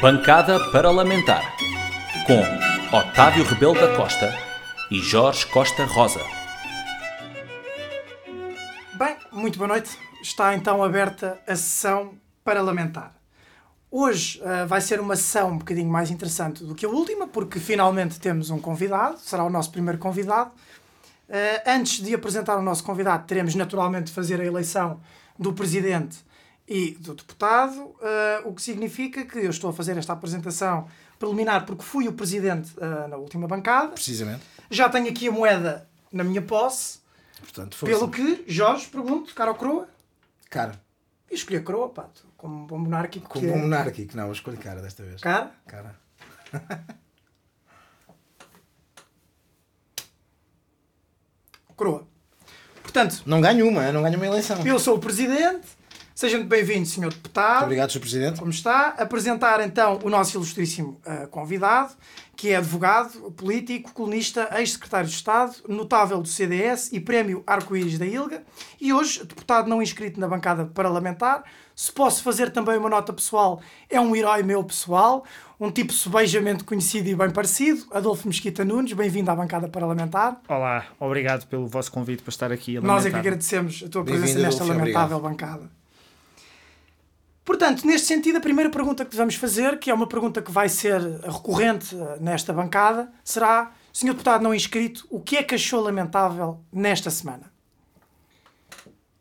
Bancada Parlamentar com Otávio Rebelo da Costa e Jorge Costa Rosa. Bem, muito boa noite. Está então aberta a sessão parlamentar. Hoje uh, vai ser uma sessão um bocadinho mais interessante do que a última, porque finalmente temos um convidado, será o nosso primeiro convidado. Uh, antes de apresentar o nosso convidado, teremos naturalmente de fazer a eleição do presidente e do deputado, uh, o que significa que eu estou a fazer esta apresentação preliminar porque fui o presidente uh, na última bancada. Precisamente. Já tenho aqui a moeda na minha posse. Portanto, Pelo que, Jorge, pergunto, cara ou coroa? Cara. E escolhi a coroa, pá, como um bom monárquico. Como bom é... monárquico, não, eu escolhi cara desta vez. Cara? Cara. coroa. Portanto... Não ganho uma, não ganho uma eleição. Eu sou o presidente Seja muito bem-vindo, Sr. Deputado. Muito obrigado, Sr. Presidente. Como está? Apresentar então o nosso ilustríssimo uh, convidado, que é advogado, político, colunista, ex-secretário de Estado, notável do CDS e prémio Arco-Íris da ILGA, e hoje deputado não inscrito na bancada parlamentar. Se posso fazer também uma nota pessoal, é um herói meu pessoal, um tipo subejamente conhecido e bem parecido, Adolfo Mesquita Nunes, bem-vindo à bancada parlamentar. Olá, obrigado pelo vosso convite para estar aqui. A Nós é que agradecemos a tua presença nesta lamentável obrigado. bancada. Portanto, neste sentido, a primeira pergunta que devemos fazer, que é uma pergunta que vai ser recorrente eh, nesta bancada, será: Senhor Deputado não inscrito, o que é que achou lamentável nesta semana?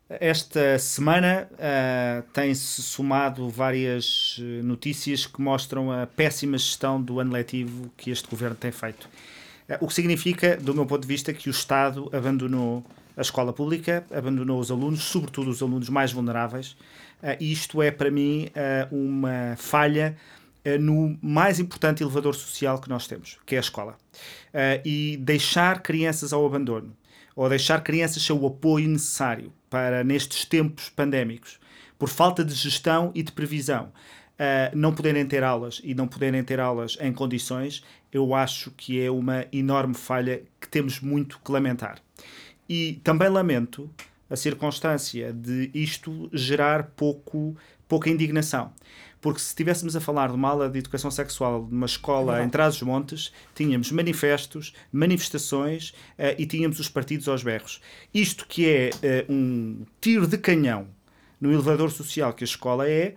Esta semana uh, tem-se somado várias eh, notícias que mostram a péssima gestão do ano letivo que este governo tem feito. Uh, o que significa, do meu ponto de vista, que o Estado abandonou a escola pública, abandonou os alunos, sobretudo os alunos mais vulneráveis, Uh, isto é, para mim, uh, uma falha uh, no mais importante elevador social que nós temos, que é a escola. e deixar crianças ao abandono, ou deixar crianças sem o apoio necessário para, nestes tempos pandémicos, por falta de gestão e de previsão, não poderem ter aulas e não poderem ter aulas em condições, eu acho que é uma enorme falha que temos muito que lamentar. E também lamento a circunstância de isto gerar pouco, pouca indignação. Porque se estivéssemos a falar de uma aula de educação sexual numa escola em Trás-os-Montes, tínhamos manifestos, manifestações uh, e tínhamos os partidos aos berros. Isto que é uh, um tiro de canhão no elevador social que a escola é,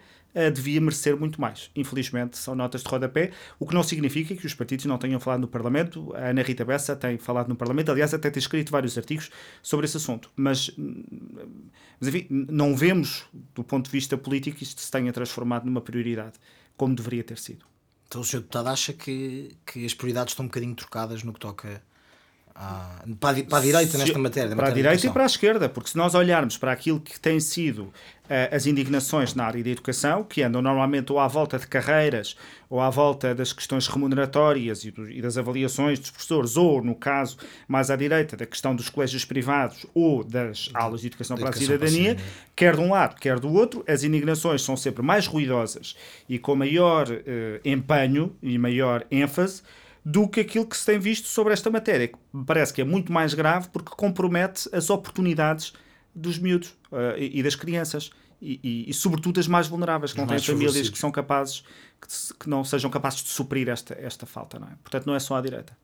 devia merecer muito mais. Infelizmente, são notas de rodapé, o que não significa que os partidos não tenham falado no Parlamento. A Ana Rita Bessa tem falado no Parlamento, aliás, até tem escrito vários artigos sobre esse assunto. Mas, mas enfim, não vemos, do ponto de vista político, isto se tenha transformado numa prioridade, como deveria ter sido. Então o Sr. Deputado acha que, que as prioridades estão um bocadinho trocadas no que toca ah, para, a, para a direita se, nesta matéria. Para matéria a direita e para a esquerda, porque se nós olharmos para aquilo que tem sido uh, as indignações na área da educação, que andam normalmente ou à volta de carreiras ou à volta das questões remuneratórias e, do, e das avaliações dos professores, ou, no caso mais à direita, da questão dos colégios privados ou das aulas de educação, para, educação a cidadania, para a cidadania, quer de um lado, quer do outro, as indignações são sempre mais ruidosas e com maior uh, empenho e maior ênfase do que aquilo que se tem visto sobre esta matéria, que me parece que é muito mais grave porque compromete as oportunidades dos miúdos uh, e, e, das crianças. E, e, e, sobretudo as mais vulneráveis, que não têm famílias que são capazes, que, que, não sejam capazes de suprir esta, esta falta, não é? Portanto, não é só à direita.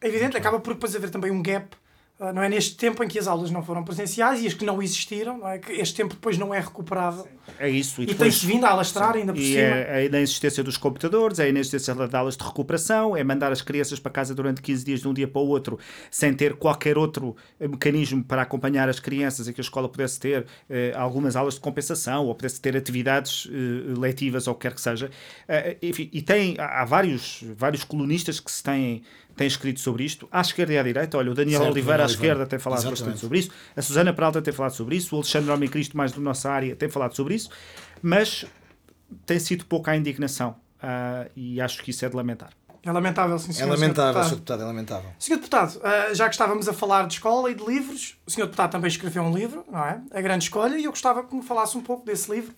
É evidente, acaba por depois haver também um gap não é neste tempo em que as aulas não foram presenciais e as que não existiram, não é? que este tempo depois não é recuperável. É isso. E, e tem-se vindo a alastrar sim. ainda por e cima. É, é na existência dos computadores, é na existência de aulas de recuperação, é mandar as crianças para casa durante 15 dias de um dia para o outro, sem ter qualquer outro eh, mecanismo para acompanhar as crianças e que a escola pudesse ter eh, algumas aulas de compensação ou pudesse ter atividades eh, letivas ou o que quer que seja. Eh, enfim, e tem, há vários, vários colunistas que se têm tem escrito sobre isto, à esquerda e à direita. Olha, o Daniel certo, Oliveira à esquerda tem falado Exatamente. bastante sobre isso, a Susana Peralta tem falado sobre isso, o Alexandre Homem Cristo, mais da nossa área, tem falado sobre isso, mas tem sido pouca a indignação uh, e acho que isso é de lamentar. É lamentável, sim, senhor. É lamentável, Sr. Deputado, é lamentável. Senhor Deputado, uh, já que estávamos a falar de escola e de livros, o Sr. Deputado também escreveu um livro, não é? A Grande Escolha, e eu gostava que me falasse um pouco desse livro.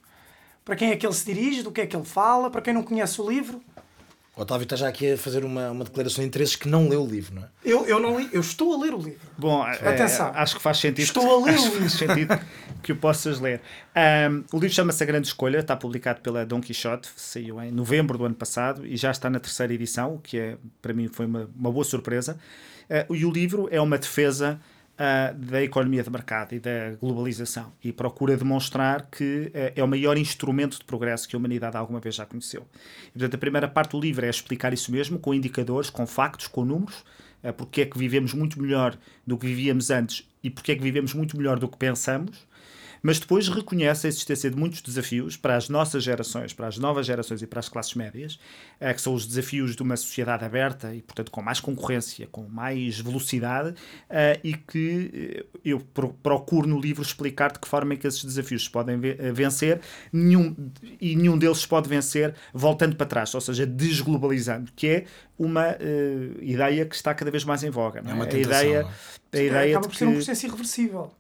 Para quem é que ele se dirige, do que é que ele fala, para quem não conhece o livro. O Otávio está já aqui a fazer uma, uma declaração de interesses que não leu o livro, não é? Eu, eu não li, eu estou a ler o livro. Bom, Atenção. eh, acho que faz sentido. Estou a ler acho o que faz sentido que o possas ler. Ahm, o livro chama-se A Grande Escolha, está publicado pela Dom Quixote, saiu em novembro do ano passado e já está na terceira edição, o que é, para mim foi uma, uma boa surpresa. Ah, e o livro é uma defesa ah, da economia de mercado e da globalização e procura demonstrar que eh, é o maior instrumento de progresso que a humanidade alguma vez já conheceu. E, portanto, a primeira parte do livro é explicar isso mesmo, com indicadores, com factos, com números, eh, porque é que vivemos muito melhor do que vivíamos antes e porque é que vivemos muito melhor do que pensamos, mas depois reconhece a existência de muitos desafios para as nossas gerações, para as novas gerações e para as classes médias, eh, que são os desafios de uma sociedade aberta e, portanto, com mais concorrência, com mais velocidade, eh, e que eh, eu pro- procuro no livro explicar de que forma é que esses desafios se podem ve- vencer, nenhum, e nenhum deles se pode vencer voltando para trás, ou seja, desglobalizando, que é uma eh, ideia que está cada vez mais em voga. Não é? É uma a tentação, ideia, não a ideia Acaba de por ser um que, processo irreversível.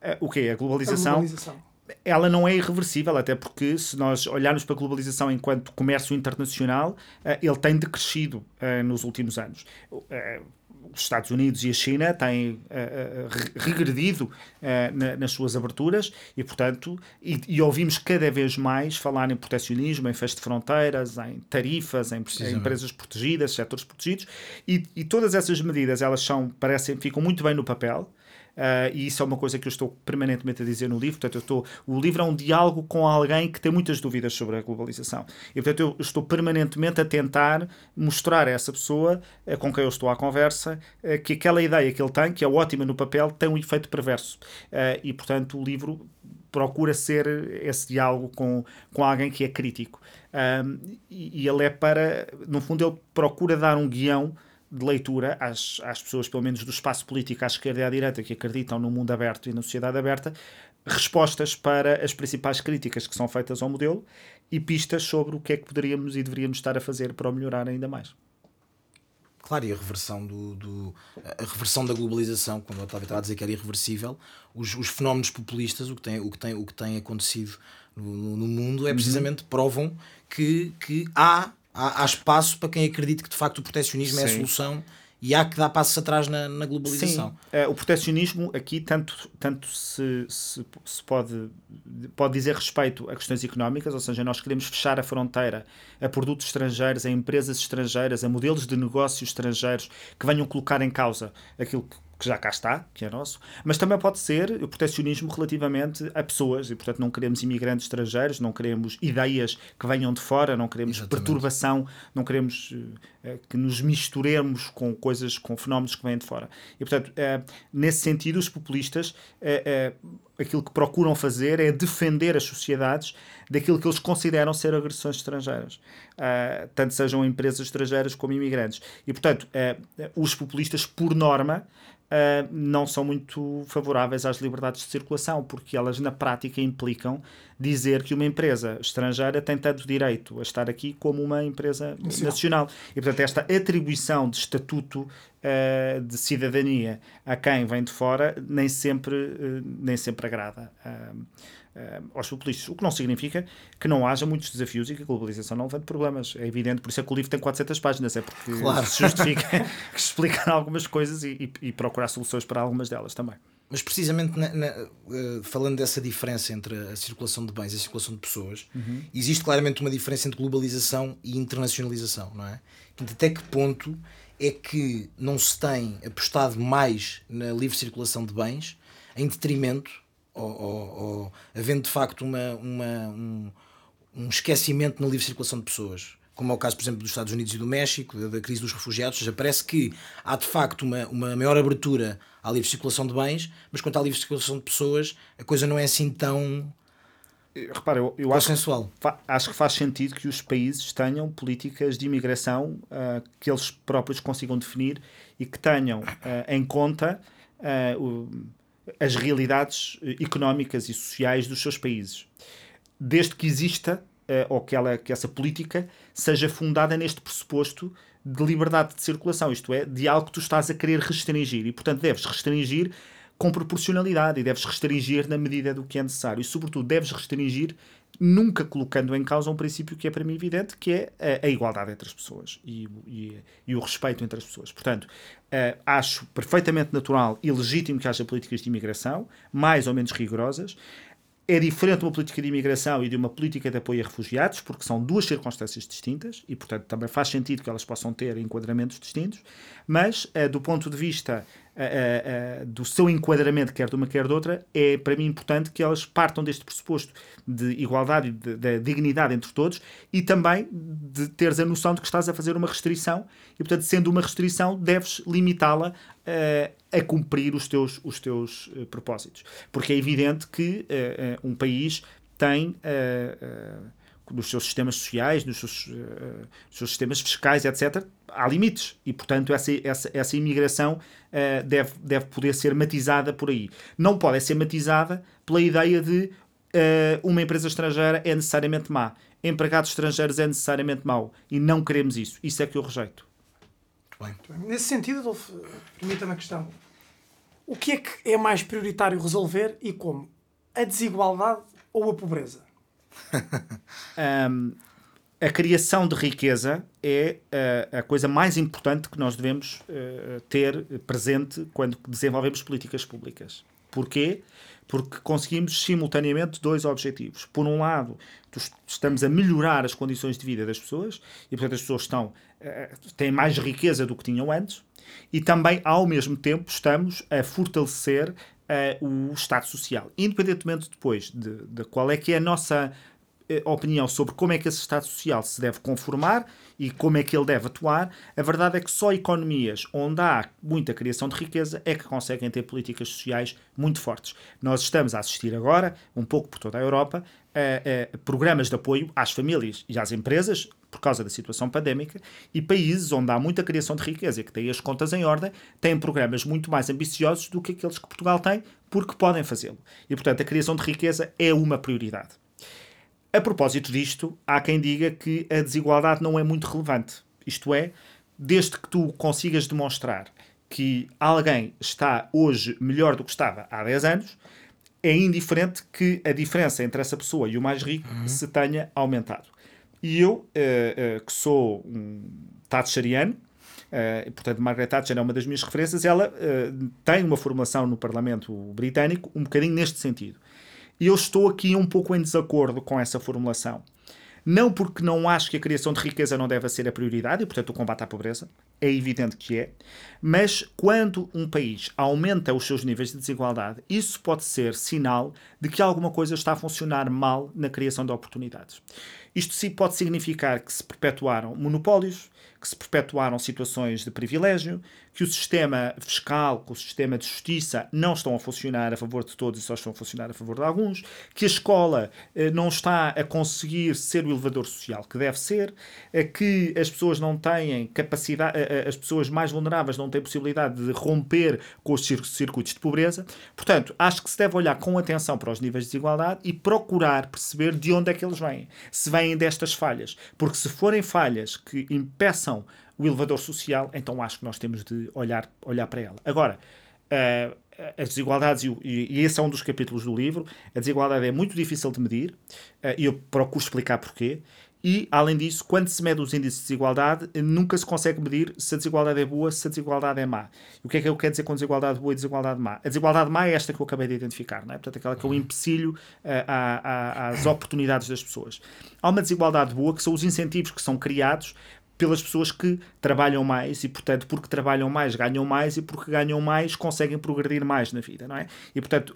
Eh, o quê? A A globalização globalização. ela não é irreversível, até porque se nós olharmos para a globalização enquanto comércio internacional, eh, ele tem decrescido eh, nos últimos anos. Eh, Os Estados Unidos e a China têm re- regredido na- nas suas aberturas e, portanto, e, e ouvimos cada vez mais falar em protecionismo, em fecho de fronteiras, em tarifas, em, empresas protegidas, setores protegidos, e, e todas essas medidas, elas são, parecem, ficam muito bem no papel, Uh, e isso é uma coisa que eu estou permanentemente a dizer no livro. Portanto, eu estou, o livro é um diálogo com alguém que tem muitas dúvidas sobre a globalização. E, portanto, eu estou permanentemente a tentar mostrar a essa pessoa uh, com quem eu estou à conversa uh, que aquela ideia que ele tem, que é ótima no papel, tem um efeito perverso. E, portanto, o livro procura ser esse diálogo com, com alguém que é crítico. E, e ele é para, no fundo, ele procura dar um guião de leitura às, às pessoas, pelo menos do espaço político à esquerda e à direita, que acreditam no mundo aberto e na sociedade aberta, respostas para as principais críticas que são feitas ao modelo e pistas sobre o que é que poderíamos e deveríamos estar a fazer para o melhorar ainda mais. Claro, e a reversão, do, do- a reversão da globalização, quando Otávio estava a dizer que era irreversível, os, os fenómenos populistas, o que tem, o que tem, o que tem acontecido no, no- no mundo, é precisamente provam que, que há, há, há espaço para quem acredite que de facto o protecionismo é a Sim. solução e há que dar passos atrás na, na globalização. Sim, eh, o protecionismo aqui tanto, tanto se, se, se pode, pode dizer respeito a questões económicas, ou seja, nós queremos fechar a fronteira a produtos estrangeiros, a empresas estrangeiras, a modelos de negócios estrangeiros que venham colocar em causa aquilo que que já cá está, que é nosso, mas também pode ser o protecionismo relativamente a pessoas, e portanto não queremos imigrantes estrangeiros, não queremos ideias que venham de fora, não queremos Exatamente. perturbação, não queremos eh, que nos misturemos com coisas, com fenómenos que vêm de fora. E portanto, eh, nesse sentido, os populistas eh, aquilo que procuram fazer é defender as sociedades daquilo que eles consideram ser agressões estrangeiras, tanto sejam empresas estrangeiras como imigrantes. E portanto, os populistas, por norma, Uh, não são muito favoráveis às liberdades de circulação, porque elas na prática implicam dizer que uma empresa estrangeira tem tanto direito a estar aqui como uma empresa nacional. E portanto, esta atribuição de estatuto uh, de cidadania a quem vem de fora nem sempre, uh, nem sempre agrada. Uh, aos populistas. O que não significa que não haja muitos desafios e que a globalização não levante problemas. É evidente, por isso é que o livro tem 400 páginas, é porque Claro. se justifica explicar algumas coisas e, e- e procurar soluções para algumas delas também. Mas precisamente na- na- eh, falando dessa diferença entre a circulação de bens e a circulação de pessoas, existe claramente uma diferença entre globalização e internacionalização, não é? Portanto, até que ponto é que não se tem apostado mais na livre circulação de bens em detrimento, ou, ou- ou havendo de facto uma, uma- um, um esquecimento na livre circulação de pessoas? Como é o caso, por exemplo, dos Estados Unidos e do México, da, crise dos refugiados, ou seja, parece que há de facto uma, uma maior abertura à livre circulação de bens, mas quanto à livre circulação de pessoas, a coisa não é assim tão Repara, eu, eu acho, fa- acho que faz sentido que os países tenham políticas de imigração ah, que eles próprios consigam definir e que tenham ah, em conta o- as realidades eh, económicas e sociais dos seus países. Desde que exista, eh, ou que, ela, que essa política seja fundada neste pressuposto de liberdade de circulação, isto é, de algo que tu estás a querer restringir. E, portanto, deves restringir com proporcionalidade e deves restringir na medida do que é necessário. E, sobretudo, deves restringir nunca colocando em causa um princípio que é para mim evidente, que é a, a igualdade entre as pessoas e, e, e, o respeito entre as pessoas. Portanto, uh, acho perfeitamente natural e legítimo que haja políticas de imigração, mais ou menos rigorosas, é diferente uma política de imigração e de uma política de apoio a refugiados, porque são duas circunstâncias distintas e, portanto, também faz sentido que elas possam ter enquadramentos distintos, mas, uh, do ponto de vista uh, uh, do seu enquadramento, quer de uma, quer de outra, é para mim importante que elas partam deste pressuposto de igualdade e de, dignidade entre todos e também de teres a noção de que estás a fazer uma restrição e, portanto, sendo uma restrição, deves limitá-la a cumprir os teus, os teus propósitos. Porque é evidente que um país tem nos seus sistemas sociais, nos seus, uh, seus, sistemas fiscais, etc., há limites. E, portanto, essa, essa, essa imigração uh, deve, deve poder ser matizada por aí. Não pode ser matizada pela ideia de uh, uma empresa estrangeira é necessariamente má. Empregados estrangeiros é necessariamente mau. E não queremos isso. Isso é que eu rejeito. Bem. Nesse sentido, Adolfo, permita-me a questão. O que é que é mais prioritário resolver e como? A desigualdade ou a pobreza? um, a criação de riqueza é a, a, coisa mais importante que nós devemos uh, ter presente quando desenvolvemos políticas públicas. Porquê? Porque conseguimos simultaneamente dois objetivos. Por um lado, estamos a melhorar as condições de vida das pessoas e, portanto, as pessoas estão, uh, têm mais riqueza do que tinham antes e também, ao mesmo tempo, estamos a fortalecer uh, o Estado Social. Independentemente depois de, de, qual é que é a nossa uh, opinião sobre como é que esse Estado Social se deve conformar e como é que ele deve atuar, a verdade é que só economias onde há muita criação de riqueza é que conseguem ter políticas sociais muito fortes. Nós estamos a assistir agora, um pouco por toda a Europa, a, a programas de apoio às famílias e às empresas, por causa da situação pandémica, e países onde há muita criação de riqueza e que têm as contas em ordem, têm programas muito mais ambiciosos do que aqueles que Portugal tem, porque podem fazê-lo. E, portanto, a criação de riqueza é uma prioridade. A propósito disto, há quem diga que a desigualdade não é muito relevante. Isto é, desde que tu consigas demonstrar que alguém está hoje melhor do que estava há 10 anos, é indiferente que a diferença entre essa pessoa e o mais rico uhum. se tenha aumentado. E eu, uh, uh, que sou um Thatcheriano, uh, portanto, Margaret Thatcher é uma das minhas referências, ela tem uma formulação no Parlamento britânico um bocadinho neste sentido. E eu estou aqui um pouco em desacordo com essa formulação. Não porque não acho que a criação de riqueza não deve ser a prioridade, e portanto o combate à pobreza, é evidente que é, mas quando um país aumenta os seus níveis de desigualdade, isso pode ser sinal de que alguma coisa está a funcionar mal na criação de oportunidades. Isto sim pode significar que se perpetuaram monopólios, que se perpetuaram situações de privilégio, que o sistema fiscal, que o sistema de justiça não estão a funcionar a favor de todos e só estão a funcionar a favor de alguns, que a escola eh, não está a conseguir ser o elevador social que deve ser, eh, que as pessoas não têm capacidade, eh, as pessoas mais vulneráveis não têm possibilidade de romper com os circuitos de pobreza. Portanto, acho que se deve olhar com atenção para os níveis de desigualdade e procurar perceber de onde é que eles vêm. Se vêm destas falhas. Porque se forem falhas que impeçam o elevador social, então acho que nós temos de olhar, olhar para ela. Agora, uh, as desigualdades, e, e, esse é um dos capítulos do livro, a desigualdade é muito difícil de medir, uh, e eu procuro explicar porquê. E, além disso, quando se mede os índices de desigualdade, nunca se consegue medir se a desigualdade é boa, se a desigualdade é má. E o que é que eu quero dizer com desigualdade boa e desigualdade má? A desigualdade má é esta que eu acabei de identificar, não é? portanto, aquela que é o empecilho uh, às oportunidades das pessoas. Há uma desigualdade boa, que são os incentivos que são criados pelas pessoas que trabalham mais e, portanto, porque trabalham mais, ganham mais e porque ganham mais, conseguem progredir mais na vida, não é? E, portanto,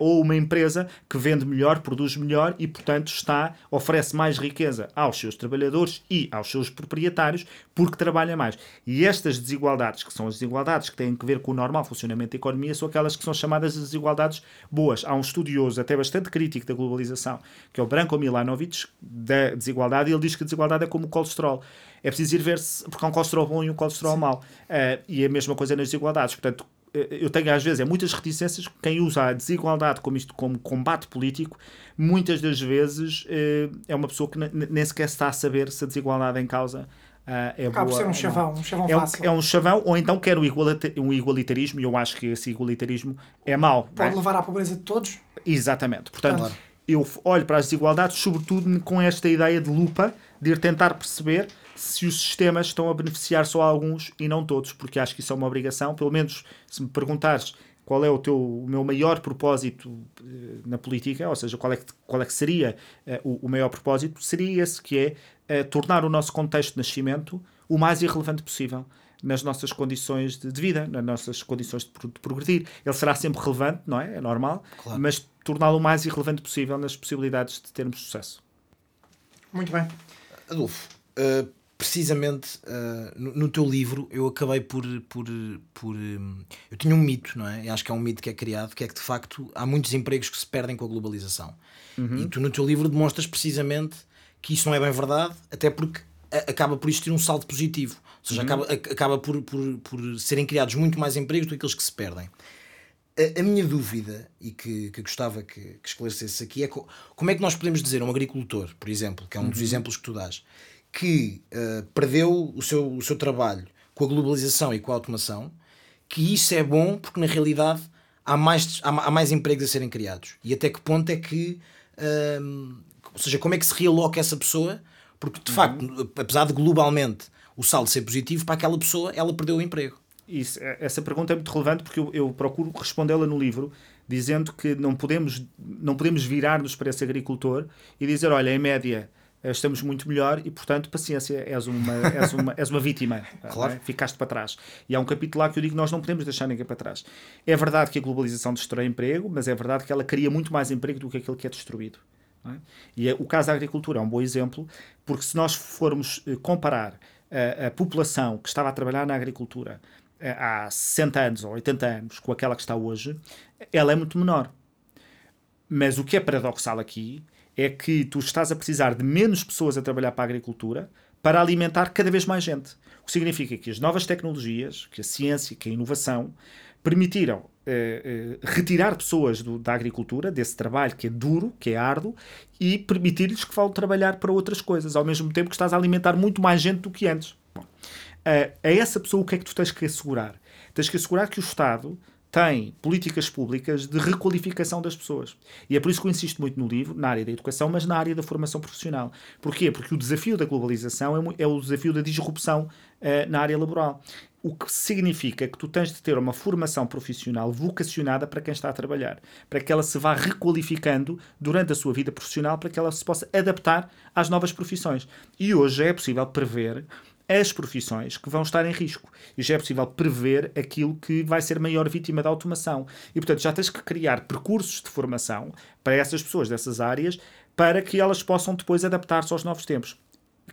ou uma empresa que vende melhor, produz melhor e, portanto, está, oferece mais riqueza aos seus trabalhadores e aos seus proprietários porque trabalha mais. E estas desigualdades, que são as desigualdades que têm que ver com o normal funcionamento da economia, são aquelas que são chamadas de desigualdades boas. Há um estudioso até bastante crítico da globalização, que é o Branko Milanovic, da desigualdade, e ele diz que a desigualdade é como o colesterol é preciso ir ver se. porque há um colesterol bom e um colesterol Sim. mau. Uh, e a mesma coisa nas desigualdades. Portanto, eh, eu tenho às vezes é muitas reticências quem usa a desigualdade como isto como combate político muitas das vezes eh, é uma pessoa que nem sequer está a saber se a desigualdade em causa Uh, é Acaba por boa, ser um chavão, um chavão é, um, fácil. é um chavão, ou então quer um, igualita- um igualitarismo, e eu acho que esse igualitarismo é mau. não é? Pode levar à pobreza de todos. Exatamente. Portanto, Claro. eu olho para as desigualdades, sobretudo com esta ideia de lupa, de ir tentar perceber se os sistemas estão a beneficiar só alguns e não todos, porque acho que isso é uma obrigação. Pelo menos, se me perguntares qual é o, teu, o meu maior propósito eh, na política, ou seja, qual é que, qual é que seria eh, o, o maior propósito, seria esse que é eh, tornar o nosso contexto de nascimento o mais irrelevante possível nas nossas condições de, de vida, nas nossas condições de, de progredir. Ele será sempre relevante, não é? É normal, Claro. mas torná-lo o mais irrelevante possível nas possibilidades de termos sucesso. Muito bem. Adolfo, uh, precisamente uh, no, no teu livro eu acabei por. por, por um, eu tinha um mito, não é? E acho que é um mito que é criado, que é que de facto há muitos empregos que se perdem com a globalização. E tu no teu livro demonstras precisamente que isso não é bem verdade, até porque acaba por existir um salto positivo. Ou seja, acaba, a- acaba por, por, por serem criados muito mais empregos do que aqueles que se perdem. A, a minha dúvida, e que, que gostava que, que esclarecesse aqui, é co- como é que nós podemos dizer a um agricultor, por exemplo, que é um dos exemplos que tu dás, que eh, perdeu o seu, o seu trabalho com a globalização e com a automação, que isso é bom porque na realidade há mais, há, há mais empregos a serem criados. E até que ponto é que. hum, ou seja, como é que se realoca essa pessoa? Porque de facto, apesar de globalmente o saldo ser positivo, para aquela pessoa ela perdeu o emprego. Isso, é- essa pergunta é muito relevante porque eu, eu procuro respondê-la no livro, dizendo que não podemos, não podemos virar-nos para esse agricultor e dizer: olha, em média estamos muito melhor e, portanto, paciência, és uma, és uma, és uma vítima, não é? ficaste para trás. E há um capítulo lá que eu digo: nós não podemos deixar ninguém para trás. É verdade que a globalização destrói emprego, mas é verdade que ela cria muito mais emprego do que aquele que é destruído. é? E é- o caso da agricultura é um bom exemplo, porque se nós formos eh, comparar a, a população que estava a trabalhar na agricultura eh, há 60 anos ou 80 anos com aquela que está hoje, ela é muito menor. Mas o que é paradoxal aqui é que tu estás a precisar de menos pessoas a trabalhar para a agricultura para alimentar cada vez mais gente. O que significa que as novas tecnologias, que a ciência, que a inovação permitiram eh, eh, retirar pessoas do- da agricultura, desse trabalho que é duro, que é árduo, e permitir-lhes que vão trabalhar para outras coisas, ao mesmo tempo que estás a alimentar muito mais gente do que antes. Bom, a, a essa pessoa o que é que tu tens que assegurar? Tens que assegurar que o Estado tem políticas públicas de requalificação das pessoas. E é por isso que eu insisto muito no livro, na área da educação, mas na área da formação profissional. Porquê? Porque o desafio da globalização é, é o desafio da disrupção eh, na área laboral. O que significa que tu tens de ter uma formação profissional vocacionada para quem está a trabalhar, para que ela se vá requalificando durante a sua vida profissional, para que ela se possa adaptar às novas profissões. E hoje é possível prever as profissões que vão estar em risco. E já é possível prever aquilo que vai ser maior vítima da automação. E, portanto, já tens que criar percursos de formação para essas pessoas dessas áreas para que elas possam depois adaptar-se aos novos tempos.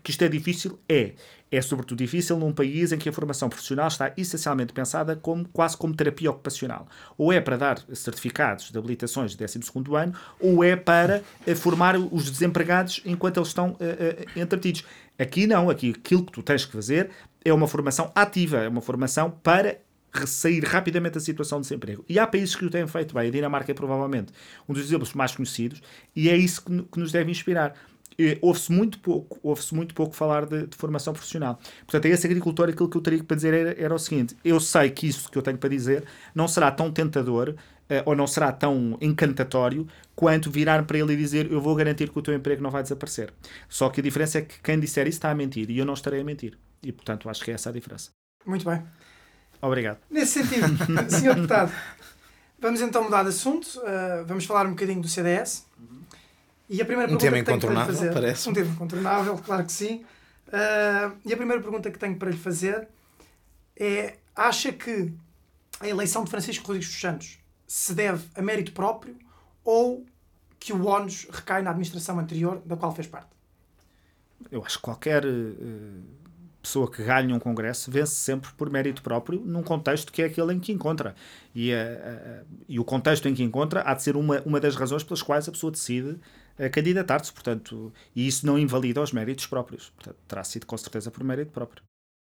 Que isto é difícil? É. É sobretudo difícil num país em que a formação profissional está essencialmente pensada como, quase como terapia ocupacional. Ou é para dar certificados de habilitações de 12º ano, ou é para eh, formar os desempregados enquanto eles estão eh, eh, entretidos. Aqui não, aqui aquilo que tu tens que fazer é uma formação ativa, é uma formação para sair rapidamente da situação de desemprego. E há países que o têm feito bem. A Dinamarca é provavelmente um dos exemplos mais conhecidos e é isso que, que nos deve inspirar. Ouve-se muito pouco, ouve-se muito pouco falar de, de formação profissional. Portanto, a esse agricultor aquilo que eu teria para dizer era, era o seguinte: eu sei que isso que eu tenho para dizer não será tão tentador ou não será tão encantatório quanto virar para ele e dizer eu vou garantir que o teu emprego não vai desaparecer. Só que a diferença é que quem disser isso está a mentir e eu não estarei a mentir. E portanto acho que é essa a diferença. Muito bem. Obrigado. Nesse sentido, Sr. Deputado, vamos então mudar de assunto. uh, vamos falar um bocadinho do CDS. E a primeira Um pergunta tema que tenho para lhe incontornável, fazer, parece. Um tema incontornável, claro que sim. Uh, e a primeira pergunta que tenho para lhe fazer é: acha que a eleição de Francisco Rodrigues dos Santos se deve a mérito próprio ou que o ónus recai na administração anterior da qual fez parte? Eu acho que qualquer eh, pessoa que ganhe um congresso vence sempre por mérito próprio num contexto que é aquele em que encontra. E, eh, eh, e o contexto em que encontra há de ser uma, uma das razões pelas quais a pessoa decide candidatar-se. Portanto, e isso não invalida os méritos próprios. Portanto, terá sido com certeza por mérito próprio.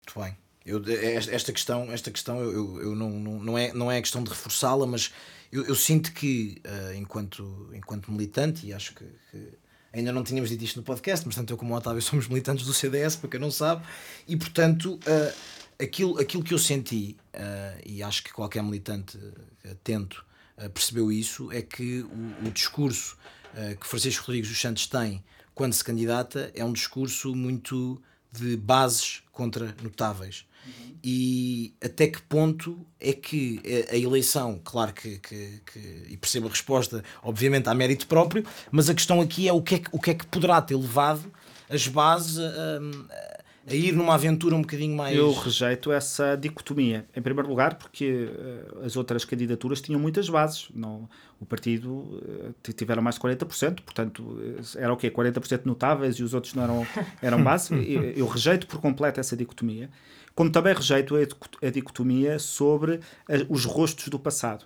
Muito bem. Eu, esta questão, esta questão eu, eu, não, não, não, é, não é questão de reforçá-la, mas eu, eu sinto que, uh, enquanto, enquanto militante, e acho que, que Ainda não tínhamos dito isto no podcast, mas tanto eu como o Otávio somos militantes do CDS, para quem não sabe, e portanto, uh, aquilo, aquilo que eu senti, uh, e acho que qualquer militante atento percebeu isso, é que o, o discurso que Francisco Rodrigues dos Santos tem quando se candidata é um discurso muito de bases contra notáveis. Uhum. E até que ponto é que a eleição, claro que, que, que, e percebo a resposta, obviamente há mérito próprio, mas a questão aqui é o que é que, o que, é que poderá ter levado as bases a, a, a ir numa aventura um bocadinho mais. Eu rejeito essa dicotomia. Em primeiro lugar, porque uh, as outras candidaturas tinham muitas bases. Não, o partido uh, tiveram mais de 40%, portanto, era o quê? 40% notáveis e os outros não eram, eram base. eu, eu rejeito por completo essa dicotomia. Como também rejeito a dicotomia sobre os rostos do passado,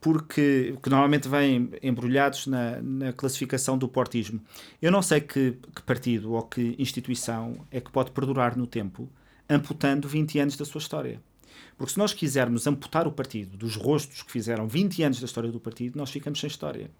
porque que normalmente vêm embrulhados na, na classificação do portismo. Eu não sei que, que partido ou que instituição é que pode perdurar no tempo amputando 20 anos da sua história. Porque se nós quisermos amputar o partido dos rostos que fizeram 20 anos da história do partido, nós ficamos sem história.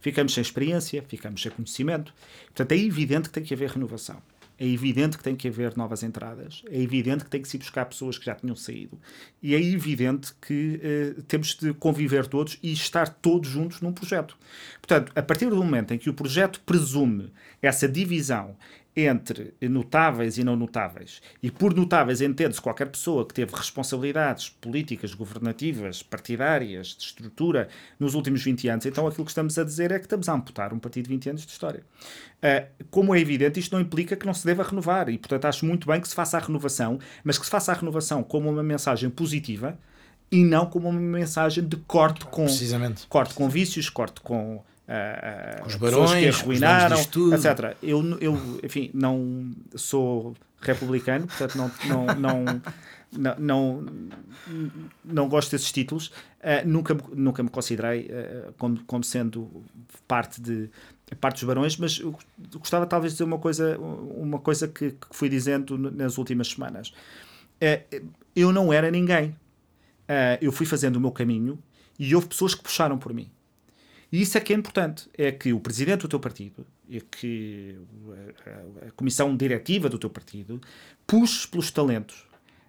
Ficamos sem experiência, ficamos sem conhecimento. Portanto, é evidente que tem que haver renovação. É evidente que tem que haver novas entradas, é evidente que tem que se buscar pessoas que já tinham saído, e é evidente que uh, temos de conviver todos e estar todos juntos num projeto. Portanto, a partir do momento em que o projeto presume essa divisão entre notáveis e não notáveis. E por notáveis entende-se qualquer pessoa que teve responsabilidades políticas, governativas, partidárias, de estrutura nos últimos 20 anos. Então aquilo que estamos a dizer é que estamos a amputar um partido de 20 anos de história. Uh, como é evidente, isto não implica que não se deva renovar. E, portanto, acho muito bem que se faça a renovação, mas que se faça a renovação como uma mensagem positiva e não como uma mensagem de corte com, corte com vícios, corte com uh, os barões que arruinaram, etc. Eu, eu, enfim, não sou republicano, portanto não, não, não, não, não, não gosto desses títulos. Uh, nunca, nunca me considerei uh, como, como sendo parte de parte dos barões, mas gostava talvez de dizer uma coisa, uma coisa que, que fui dizendo nas últimas semanas. Uh, eu não era ninguém. eu fui fazendo o meu caminho e houve pessoas que puxaram por mim. E isso é que é importante, é que o presidente do teu partido e que a, comissão diretiva do teu partido puxe pelos talentos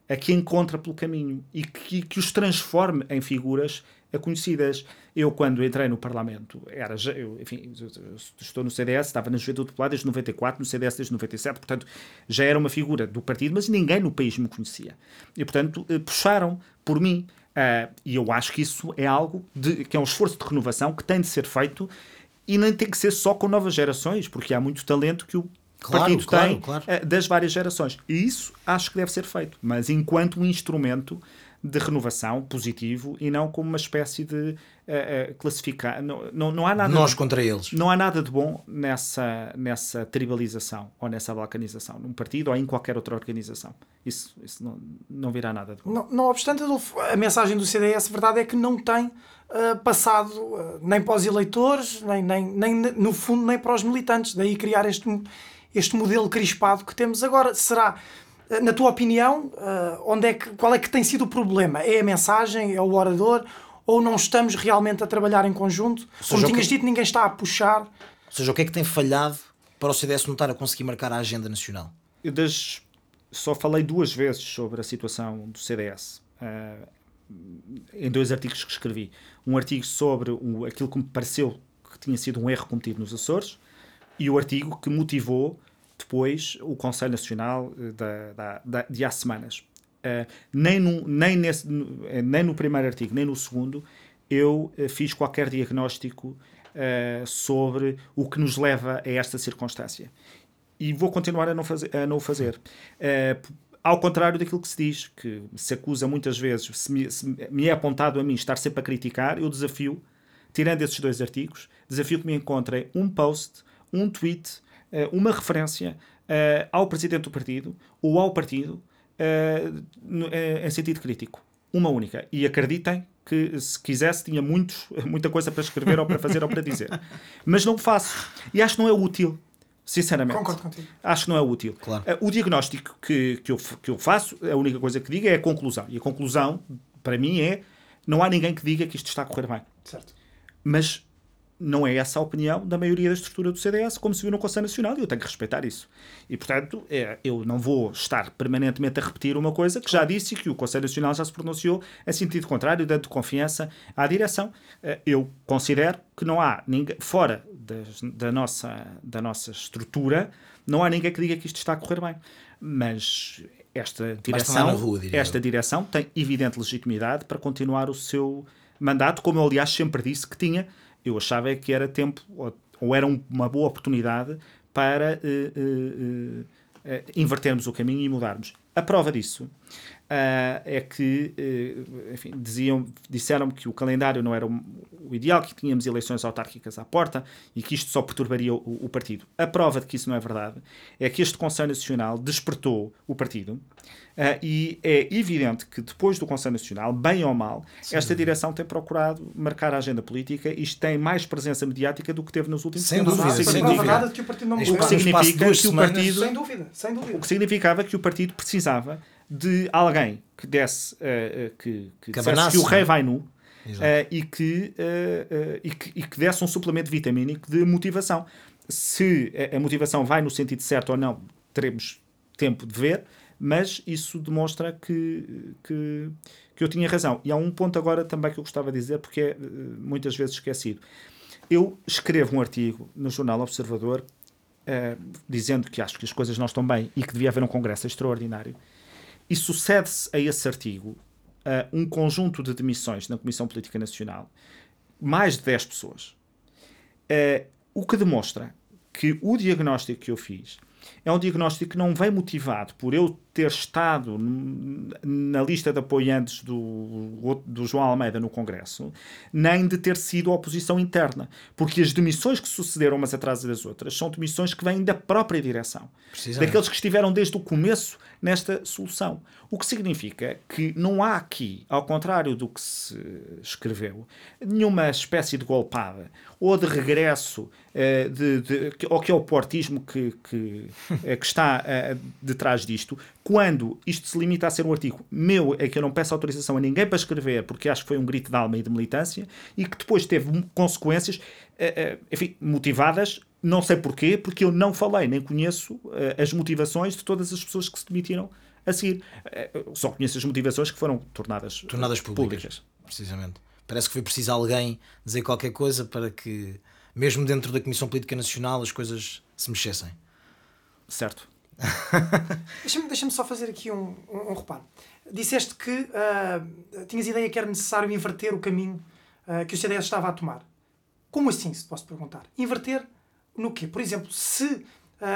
a que encontra pelo caminho e que, que os transforme em figuras conhecidas. Eu, quando entrei no Parlamento, era, eu, enfim, estou no CDS, estava na Juventude Popular desde 94, no CDS desde 97, portanto, já era uma figura do partido, mas ninguém no país me conhecia. E, portanto, eh, puxaram por mim Uh, e eu acho que isso é algo de, que é um esforço de renovação que tem de ser feito e nem tem que ser só com novas gerações, porque há muito talento que o claro, partido claro, tem claro. Uh, das várias gerações. E isso acho que deve ser feito, mas enquanto um instrumento de renovação positivo e não como uma espécie de uh, uh, classificar. Não, não, não há nada Nós de, contra eles. Não há nada de bom nessa, nessa tribalização ou nessa balcanização, num partido ou em qualquer outra organização. Isso, isso não, não virá nada de bom. Não, não obstante, Adolfo, a mensagem do CDS, a verdade é que não tem uh, passado nem para os eleitores, nem, nem, nem, no fundo, nem para os militantes. Daí criar este, este modelo crispado que temos agora. Será na tua opinião, eh, onde é que, qual é que tem sido o problema? É a mensagem? É o orador? Ou não estamos realmente a trabalhar em conjunto? Como tinhas que... dito, ninguém está a puxar. Ou seja, o que é que tem falhado para o CDS não estar a conseguir marcar a agenda nacional? Eu das... só falei duas vezes sobre a situação do CDS. Uh, eh, em dois artigos que escrevi. Um artigo sobre o, aquilo que me pareceu que tinha sido um erro cometido nos Açores e o artigo que motivou depois o Conselho Nacional eh, da, da, da, de há semanas. Uh, nem, no, nem, nesse, eh, nem no primeiro artigo, nem no segundo, eu uh, fiz qualquer diagnóstico uh, sobre o que nos leva a esta circunstância. E vou continuar a não, fazer, a não o fazer. ao contrário daquilo que se diz, que se acusa muitas vezes, se me, se me é apontado a mim estar sempre a criticar, eu desafio, tirando esses dois artigos, desafio que me encontrem um post, um tweet uh, uma referência uh, ao presidente do partido ou ao partido uh, em sentido crítico. Uma única. E acreditem que se quisesse tinha muitos, muita coisa para escrever ou para fazer ou para dizer. Mas não faço. E acho que não é útil. Sinceramente. Concordo contigo. Acho que não é útil. Claro. o diagnóstico que, que, eu, que eu faço, a única coisa que digo é a conclusão. E a conclusão, para mim, é não há ninguém que diga que isto está a correr bem. Certo. Mas não é essa a opinião da maioria da estrutura do CDS, como se viu no Conselho Nacional, e eu tenho que respeitar isso. E, portanto, é, eu não vou estar permanentemente a repetir uma coisa que já disse e que o Conselho Nacional já se pronunciou em sentido contrário, dando confiança à direção. Eh, eu considero que não há ninguém, fora das, da, nossa, da nossa estrutura, não há ninguém que diga que isto está a correr bem. Mas esta direção, rua, esta direção tem evidente legitimidade para continuar o seu mandato, como eu aliás sempre disse que tinha. Eu achava que era tempo ou, ou era uma boa oportunidade para uh, uh, uh, invertermos o caminho e mudarmos. A prova disso Uh, é que, uh, enfim, diziam, disseram que o calendário não era o, o, ideal, que tínhamos eleições autárquicas à porta e que isto só perturbaria o, o, partido. A prova de que isso não é verdade é que este Conselho Nacional despertou o partido uh, e é evidente que depois do Conselho Nacional, bem ou mal, Sim. esta direção tem procurado marcar a agenda política e tem mais presença mediática do que teve nos últimos sem tempos. Dúvida, sem dúvida. Que o partido não o que significa que o partido, sem dúvida, sem dúvida. o que significava que o partido precisava de alguém que desse uh, que, que, que, que o rei vai nu uh, e, que, uh, e, que, e que desse um suplemento vitamínico de motivação. Se a, a motivação vai no sentido certo ou não, teremos tempo de ver, mas isso demonstra que, que, que eu tinha razão. E há um ponto agora também que eu gostava de dizer, porque é muitas vezes esquecido. Eu escrevo um artigo no Jornal Observador uh, dizendo que acho que as coisas não estão bem e que devia haver um congresso extraordinário. E sucede-se a esse artigo uh, um conjunto de demissões na Comissão Política Nacional, mais de 10 pessoas. Uh, o que demonstra que o diagnóstico que eu fiz é um diagnóstico que não vem motivado por eu ter estado na lista de apoiantes do, do João Almeida no Congresso, nem de ter sido oposição interna. Porque as demissões que sucederam umas atrás das outras são demissões que vêm da própria direção. Daqueles que estiveram desde o começo nesta solução. O que significa que não há aqui, ao contrário do que se escreveu, nenhuma espécie de golpada ou de regresso uh, de, de, ou que é o portismo que, que, uh, que está uh, detrás disto, quando isto se limita a ser um artigo meu, é que eu não peço autorização a ninguém para escrever, porque acho que foi um grito de alma e de militância, e que depois teve consequências, uh, uh, enfim, motivadas, não sei porquê, porque eu não falei, nem conheço uh, as motivações de todas as pessoas que se demitiram a seguir. só conheço as motivações que foram tornadas, tornadas públicas, públicas. Precisamente. Parece que foi preciso alguém dizer qualquer coisa para que, mesmo dentro da Comissão Política Nacional, as coisas se mexessem. Certo. Deixa-me deixa só fazer aqui um, um, um reparo. Disseste que uh, tinhas ideia que era necessário inverter o caminho uh, que o CDS estava a tomar. Como assim, se posso perguntar? Inverter no quê? Por exemplo, se uh,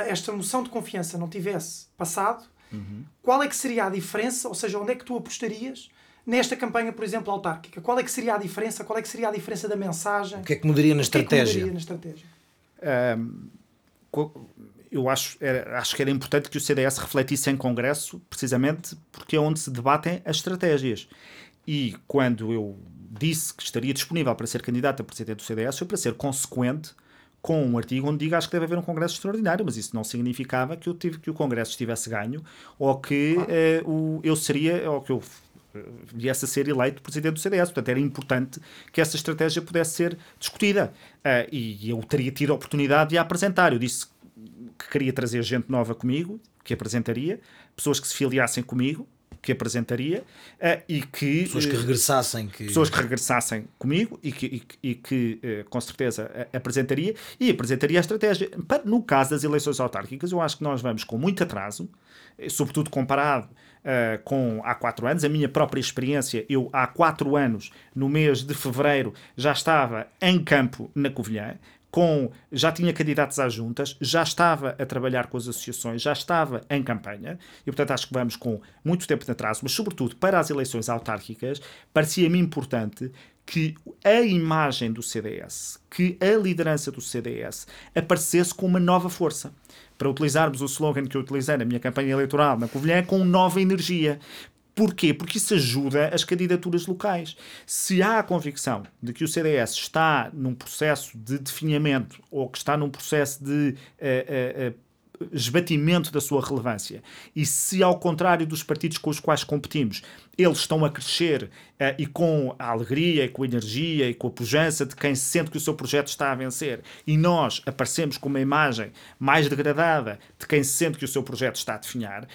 esta moção de confiança não tivesse passado, uhum. qual é que seria a diferença? Ou seja, onde é que tu apostarias nesta campanha, por exemplo, autárquica? Qual é que seria a diferença? Qual é que seria a diferença da mensagem? O que é que mudaria na estratégia? Que é que mudaria na estratégia? Um, eu acho, era, acho que era importante que o CDS refletisse em Congresso, precisamente porque é onde se debatem as estratégias. E quando eu disse que estaria disponível para ser candidato a presidente do CDS, foi para ser consequente com um artigo onde diga acho que deve haver um congresso extraordinário, mas isso não significava que eu tive que o congresso estivesse ganho ou que uh, o, eu seria ou que eu eh, viesse a ser eleito presidente do CDS. Portanto, era importante que essa estratégia pudesse ser discutida. Uh, e eu teria tido a oportunidade de a apresentar. Eu disse que queria trazer gente nova comigo, que apresentaria, pessoas que se filiassem comigo, que apresentaria uh, e que pessoas que regressassem que... pessoas que regressassem comigo e que, e, e que uh, com certeza uh, apresentaria e apresentaria a estratégia no caso das eleições autárquicas eu acho que nós vamos com muito atraso sobretudo comparado Uh, com há quatro anos. A minha própria experiência, eu há quatro anos, no mês de fevereiro, já estava em campo na Covilhã, com já tinha candidatos às juntas, já estava a trabalhar com as associações, já estava em campanha, e portanto acho que vamos com muito tempo de atraso, mas sobretudo para as eleições autárquicas, parecia-me importante que a imagem do CDS, que a liderança do CDS aparecesse com uma nova força. Para utilizarmos o slogan que eu utilizei na minha campanha eleitoral na Covilhã, com nova energia. Porquê? Porque isso ajuda as candidaturas locais. Se há a convicção de que o CDS está num processo de definhamento ou que está num processo de uh, uh, uh, esbatimento da sua relevância. E se, ao contrário dos partidos com os quais competimos, eles estão a crescer uh, e com a alegria, e com a energia e com a pujança de quem sente que o seu projeto está a vencer, e nós aparecemos com uma imagem mais degradada de quem sente que o seu projeto está a definhar,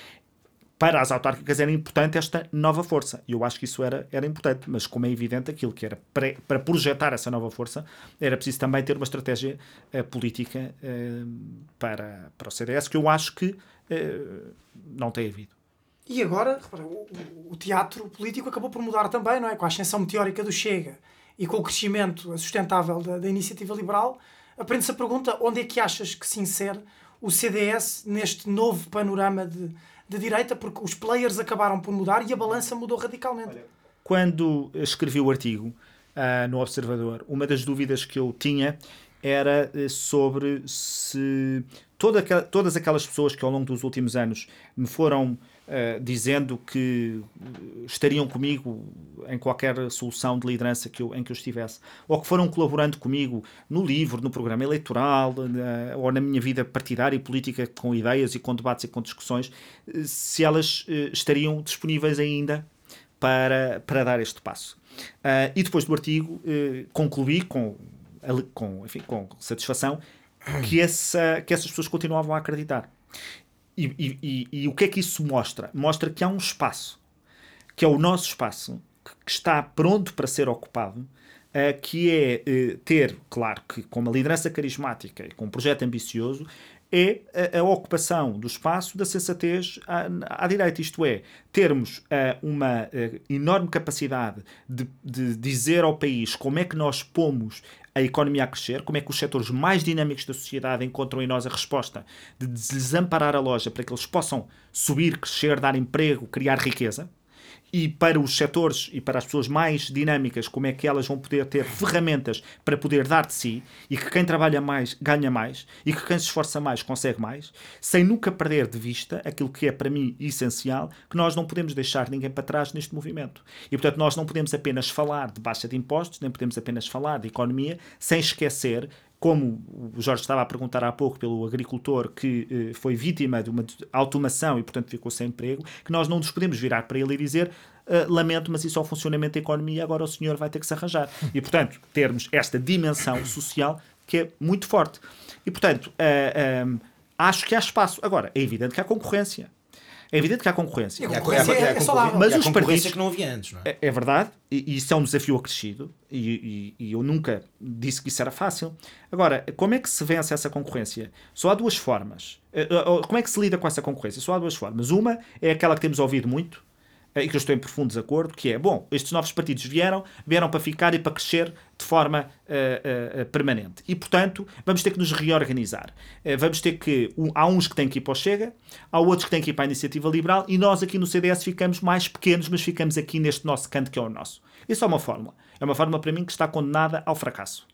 para as autárquicas era importante esta nova força. E eu acho que isso era, era importante, mas como é evidente, aquilo que era para, para projetar essa nova força, era preciso também ter uma estratégia uh, política uh, para, para o CDS, que eu acho que uh, não tem havido. E agora, repara, o, o, teatro político acabou por mudar também, não é? Com a ascensão meteórica do Chega e com o crescimento sustentável da, da iniciativa liberal, aprende-se a pergunta onde é que achas que se insere o CDS neste novo panorama de de direita, porque os players acabaram por mudar e a balança mudou radicalmente. Quando escrevi o artigo uh, no Observador, uma das dúvidas que eu tinha era eh, sobre se toda aquela, todas aquelas pessoas que ao longo dos últimos anos me foram uh, dizendo que estariam comigo em qualquer solução de liderança que eu, em que eu estivesse, ou que foram colaborando comigo no livro, no programa eleitoral, uh, ou na minha vida partidária e política com ideias e com debates e com discussões, uh, se elas estariam disponíveis ainda para, para dar este passo. e depois do artigo, concluí com, com, enfim, com satisfação que, essa, que essas pessoas continuavam a acreditar. E, e, e, e, o que é que isso mostra? Mostra que há um espaço, que é o nosso espaço, que, está pronto para ser ocupado, uh, que é uh, ter, claro, que com uma liderança carismática e com um projeto ambicioso, é a, a, ocupação do espaço da sensatez à, à direita, isto é, termos uh, uma uh, enorme capacidade de, de, dizer ao país como é que nós pomos a economia a crescer, como é que os setores mais dinâmicos da sociedade encontram em nós a resposta de desamparar a loja para que eles possam subir, crescer, dar emprego, criar riqueza e para os setores e para as pessoas mais dinâmicas, como é que elas vão poder ter ferramentas para poder dar de si e que quem trabalha mais ganha mais e que quem se esforça mais consegue mais, sem nunca perder de vista aquilo que é para mim essencial, que nós não podemos deixar ninguém para trás neste movimento. E portanto, nós não podemos apenas falar de baixa de impostos, nem podemos apenas falar de economia, sem esquecer como o Jorge estava a perguntar há pouco pelo agricultor que eh, foi vítima de uma automação e, portanto, ficou sem emprego, que nós não nos podemos virar para ele e dizer uh, lamento, mas isso é o funcionamento da economia, agora o senhor vai ter que se arranjar. E, portanto, termos esta dimensão social que é muito forte. E, portanto, uh, um, acho que há espaço. Agora, é evidente que há concorrência. É evidente que há concorrência. E a concorrência é, é, é, mas os partidos que não havia antes, não é? É, é verdade, e, e, isso é um desafio acrescido, e, e, e, eu nunca disse que isso era fácil. Agora, como é que se vence essa concorrência? Só há duas formas. Eh, eh, como é que se lida com essa concorrência? Só há duas formas. Uma é aquela que temos ouvido muito, e que eu estou em profundo desacordo, que é, bom, estes novos partidos vieram, vieram para ficar e para crescer de forma uh, uh, permanente. E, portanto, vamos ter que nos reorganizar. Uh, vamos ter que, um, há uns que têm que ir para o Chega, há outros que têm que ir para a Iniciativa Liberal, e nós aqui no CDS ficamos mais pequenos, mas ficamos aqui neste nosso canto que é o nosso. Isso é uma fórmula. É uma fórmula, para mim, que está condenada ao fracasso.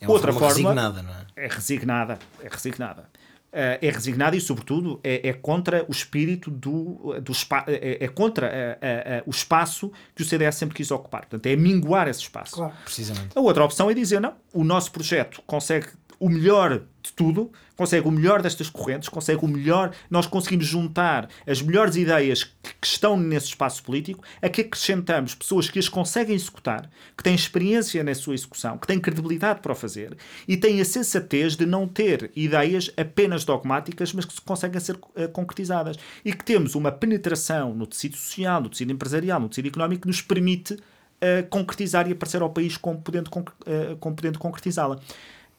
É uma Outra forma resignada, não é? É resignada, é resignada. É resignado e, sobretudo, é, é, contra o espírito do, do é, é contra uh, uh, o espaço que o CDS sempre quis ocupar. Portanto, é minguar esse espaço. Claro, precisamente. A outra opção é dizer, não, o nosso projeto consegue o melhor tudo, consegue o melhor destas correntes, consegue o melhor. Nós conseguimos juntar as melhores ideias que, estão nesse espaço político, a que acrescentamos pessoas que as conseguem executar, que têm experiência na sua execução, que têm credibilidade para o fazer e têm a sensatez de não ter ideias apenas dogmáticas, mas que conseguem ser uh, concretizadas. E que temos uma penetração no tecido social, no tecido empresarial, no tecido económico que nos permite uh, concretizar e aparecer ao país como podendo, uh, como podendo concretizá-la.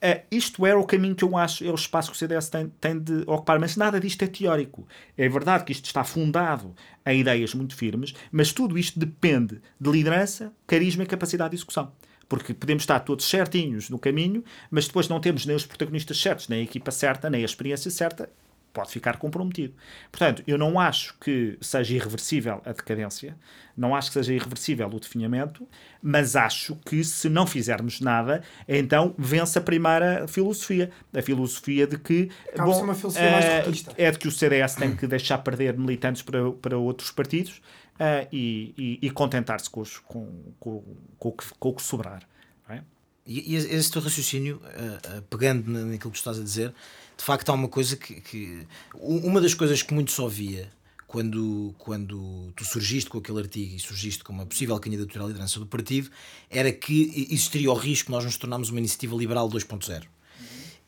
Uh, isto é o caminho que eu acho, é o espaço que o CDS tem, tem de ocupar, mas nada disto é teórico. É verdade que isto está fundado em ideias muito firmes, mas tudo isto depende de liderança, carisma e capacidade de execução. Porque podemos estar todos certinhos no caminho, mas depois não temos nem os protagonistas certos, nem a equipa certa, nem a experiência certa, pode ficar comprometido. Portanto, eu não acho que seja irreversível a decadência, não acho que seja irreversível o definhamento, mas acho que se não fizermos nada, então vence a primeira filosofia. A filosofia de que. bom, uma filosofia mais é, é de que o CDS tem que deixar perder militantes para, para outros partidos uh, e, e, e contentar-se com, com, com, com, com, o que sobrar. É? e, e esse teu raciocínio, uh, uh, pegando naquilo que tu estás a dizer, de facto há uma coisa que, que. Uma das coisas que muito só via quando, quando tu surgiste com aquele artigo e surgiste com uma possível candidatura à liderança do partido, era que existiria o risco de nós nos tornarmos uma iniciativa liberal 2.0. Uhum.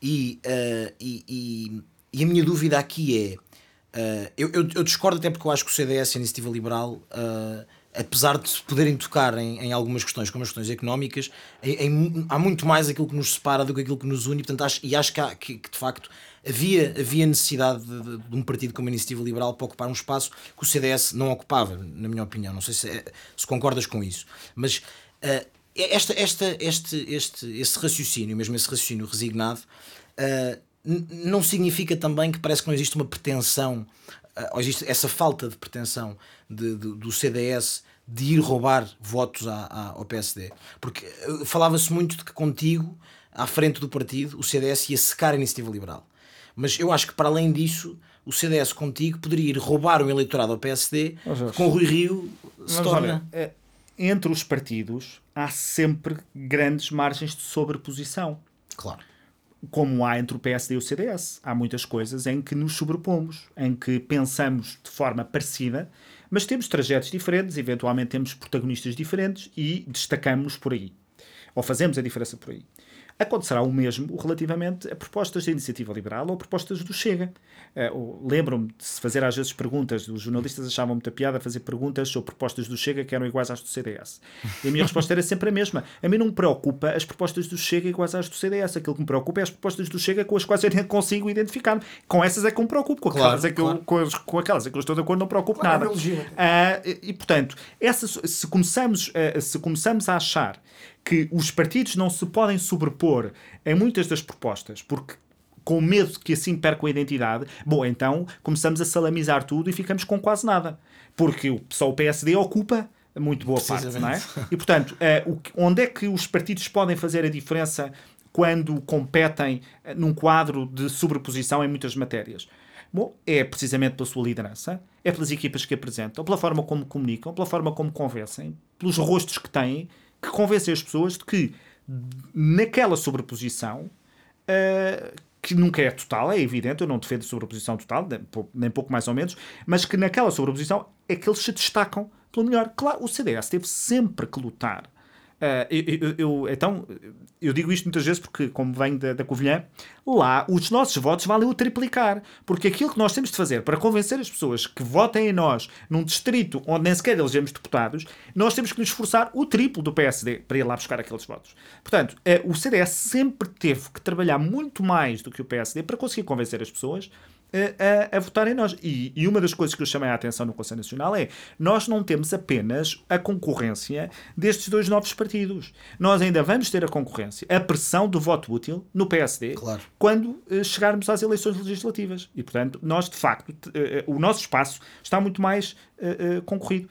E, uh, e, e, e, a minha dúvida aqui é. Uh, eu, eu, eu, discordo até porque eu acho que o CDS, a iniciativa liberal, uh, apesar de poderem tocar em, em, algumas questões, como as questões económicas, em, em, há muito mais aquilo que nos separa do que aquilo que nos une, portanto, acho, e acho que, há, que, que de facto havia, havia necessidade de, de, de, um partido como a Iniciativa Liberal para ocupar um espaço que o CDS não ocupava, na minha opinião. Não sei se, é, se concordas com isso. Mas uh, esta, esta, este, este, esse raciocínio, mesmo esse raciocínio resignado, uh, não significa também que parece que não existe uma pretensão, uh, ou existe essa falta de pretensão de, de, do CDS de ir roubar votos à, à, ao PSD. Porque falava-se muito de que contigo, à frente do partido, o CDS ia secar a iniciativa liberal. Mas eu acho que para além disso, o CDS contigo poderia ir roubar o eleitorado ao PSD, com o Rui Rio se torna. Olha, é, entre os partidos há sempre grandes margens de sobreposição. Claro. Como há entre o PSD e o CDS. Há muitas coisas em que nos sobrepomos, em que pensamos de forma parecida, mas temos trajetos diferentes, eventualmente temos protagonistas diferentes e destacamos por aí. Ou fazemos a diferença por aí. Acontecerá o mesmo relativamente a propostas da Iniciativa Liberal ou propostas do Chega. Uh, Lembro-me de se fazer às vezes perguntas, os jornalistas achavam muita piada fazer perguntas sobre propostas do Chega que eram iguais às do CDS. E a minha resposta era sempre a mesma. A mim não me preocupa as propostas do Chega iguais às do CDS. Aquilo que me preocupa é as propostas do Chega com as quais eu nem consigo identificar. -me. Com essas é que me preocupo, com aquelas, claro, é, que claro. eu, com, as, com aquelas é que eu estou de acordo, não me preocupo claro, nada. Uh, e, portanto, essa, se, começamos, uh, se começamos a achar que os partidos não se podem sobrepor em muitas das propostas, porque com medo de que assim percam a identidade, bom, então começamos a salamizar tudo e ficamos com quase nada. Porque só o PSD ocupa muito boa parte, não é? E, portanto, uh, onde é que os partidos podem fazer a diferença quando competem uh, num quadro de sobreposição em muitas matérias? Bom, é precisamente pela sua liderança, é pelas equipas que apresentam, pela forma como comunicam, pela forma como convencem, pelos rostos que têm, que convencem as pessoas de que naquela sobreposição, uh, que nunca é total, é evidente, eu não defendo sobreposição total, nem pouco mais ou menos, mas que naquela sobreposição é que eles se destacam pelo melhor. Claro, o CDS teve sempre que lutar Uh, eu, eu, eu, então, eu digo isto muitas vezes porque, como venho da, da Covilhã, lá os nossos votos valem o triplicar. Porque aquilo que nós temos de fazer para convencer as pessoas que votem em nós num distrito onde nem sequer elegemos deputados, nós temos que nos esforçar o triplo do PSD para ir lá buscar aqueles votos. Portanto, uh, o CDS sempre teve que trabalhar muito mais do que o PSD para conseguir convencer as pessoas a, a, votar em nós. E, e, uma das coisas que eu chamei a atenção no Conselho Nacional é nós não temos apenas a concorrência destes dois novos partidos. Nós ainda vamos ter a concorrência, a pressão do voto útil no PSD claro. quando uh, chegarmos às eleições legislativas. E, portanto, nós, de facto, uh, o nosso espaço está muito mais concorrido.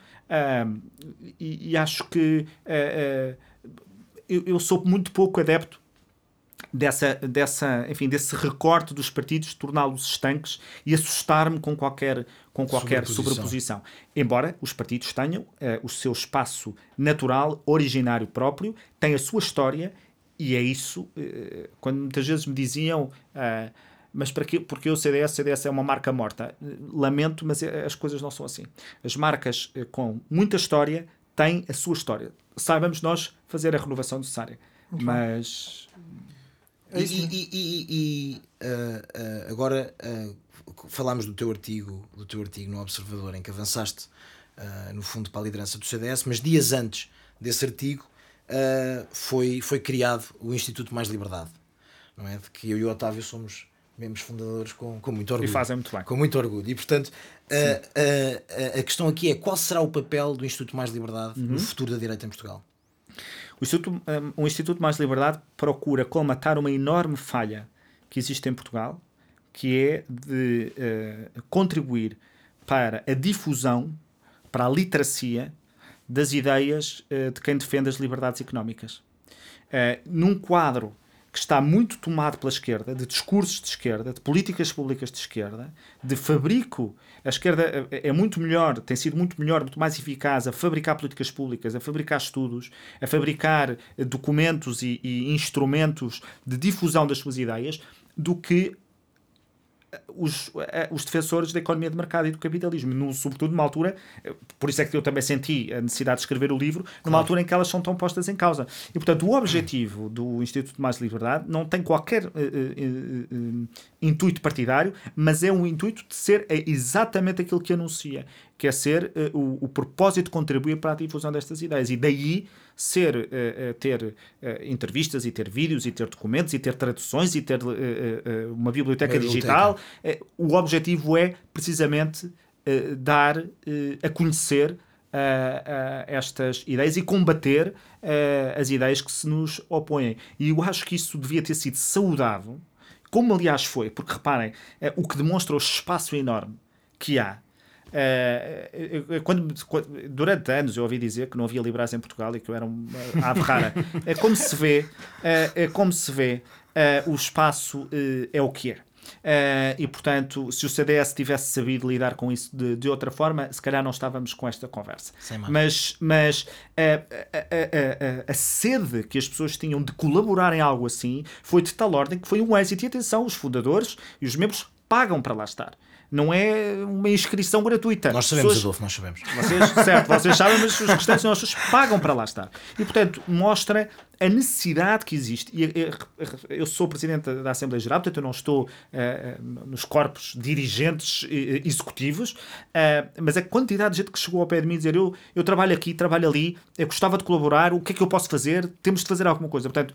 E, e, acho que eu, eu sou muito pouco adepto dessa, dessa, enfim, desse recorte dos partidos, torná-los estanques e assustar-me com qualquer, com qualquer sobreposição. sobreposição. Embora os partidos tenham uh, o seu espaço natural, originário próprio, têm a sua história e é isso, uh, quando muitas vezes me diziam uh, mas para quê? porque o CDS, o CDS é uma marca morta. Lamento, mas as coisas não são assim. As marcas com muita história têm a sua história. Saibamos nós fazer a renovação necessária. Muito mas é e, e, e, e uh, uh, agora uh, falámos do teu artigo, do teu artigo no Observador, em que avançaste no fundo para a liderança do CDS, mas dias antes desse artigo foi, foi criado o Instituto Mais Liberdade, não é? De que eu e o Otávio somos membros fundadores com, com muito orgulho. E fazem muito bem. Com muito orgulho. E portanto, a, a, a, questão aqui é qual será o papel do Instituto Mais Liberdade uhum. no futuro da direita em Portugal? O Instituto, um, Instituto Mais Liberdade procura colmatar uma enorme falha que existe em Portugal, que é de uh, contribuir para a difusão, para a literacia das ideias uh, de quem defende as liberdades económicas. Uh, num quadro que está muito tomado pela esquerda, de discursos de esquerda, de políticas públicas de esquerda, de fabrico. A esquerda é muito melhor, tem sido muito melhor, muito mais eficaz a fabricar políticas públicas, a fabricar estudos, a fabricar documentos e, e instrumentos de difusão das suas ideias, do que os, eh, os defensores da economia de mercado e do capitalismo, no, sobretudo numa altura, eh, por isso é que eu também senti a necessidade de escrever o livro, numa claro. altura em que elas são tão postas em causa. E, portanto, o objetivo do Instituto de Mais Liberdade não tem qualquer uh, uh, uh, intuito partidário, mas é um intuito de ser exatamente aquilo que anuncia, que é ser o, o propósito de contribuir para a difusão destas ideias. E daí ser, uh, ter uh, entrevistas e ter vídeos e ter documentos e ter traduções e ter uma biblioteca digital. o objetivo é precisamente dar a conhecer estas ideias e combater as ideias que se nos opõem. E eu acho que isso devia ter sido saudável, como aliás foi, porque reparem, o que demonstra o espaço enorme que há Uh, quando, durante anos eu ouvi dizer que não havia liberais em Portugal e que eu era uma ave rara. É como se vê, é como se vê o espaço é o que é. Uh, e portanto, se o CDS tivesse sabido lidar com isso de, de outra forma, se calhar não estávamos com esta conversa. Mas, mas a, a, a, a, sede que as pessoas tinham de colaborar em algo assim foi de tal ordem que foi um êxito. E atenção, os fundadores e os membros pagam para lá estar não é uma inscrição gratuita. Nós sabemos, pessoas, Adolfo, nós sabemos. Vocês, certo, vocês sabem, mas os restantes nossos pagam para lá estar. E, portanto, mostra a necessidade que existe. E eu sou presidente da Assembleia Geral, portanto, eu não estou uh, nos corpos dirigentes executivos, uh, mas a quantidade de gente que chegou ao pé de mim e dizer eu, eu trabalho aqui, trabalho ali, eu gostava de colaborar, o que é que eu posso fazer? Temos de fazer alguma coisa. Portanto,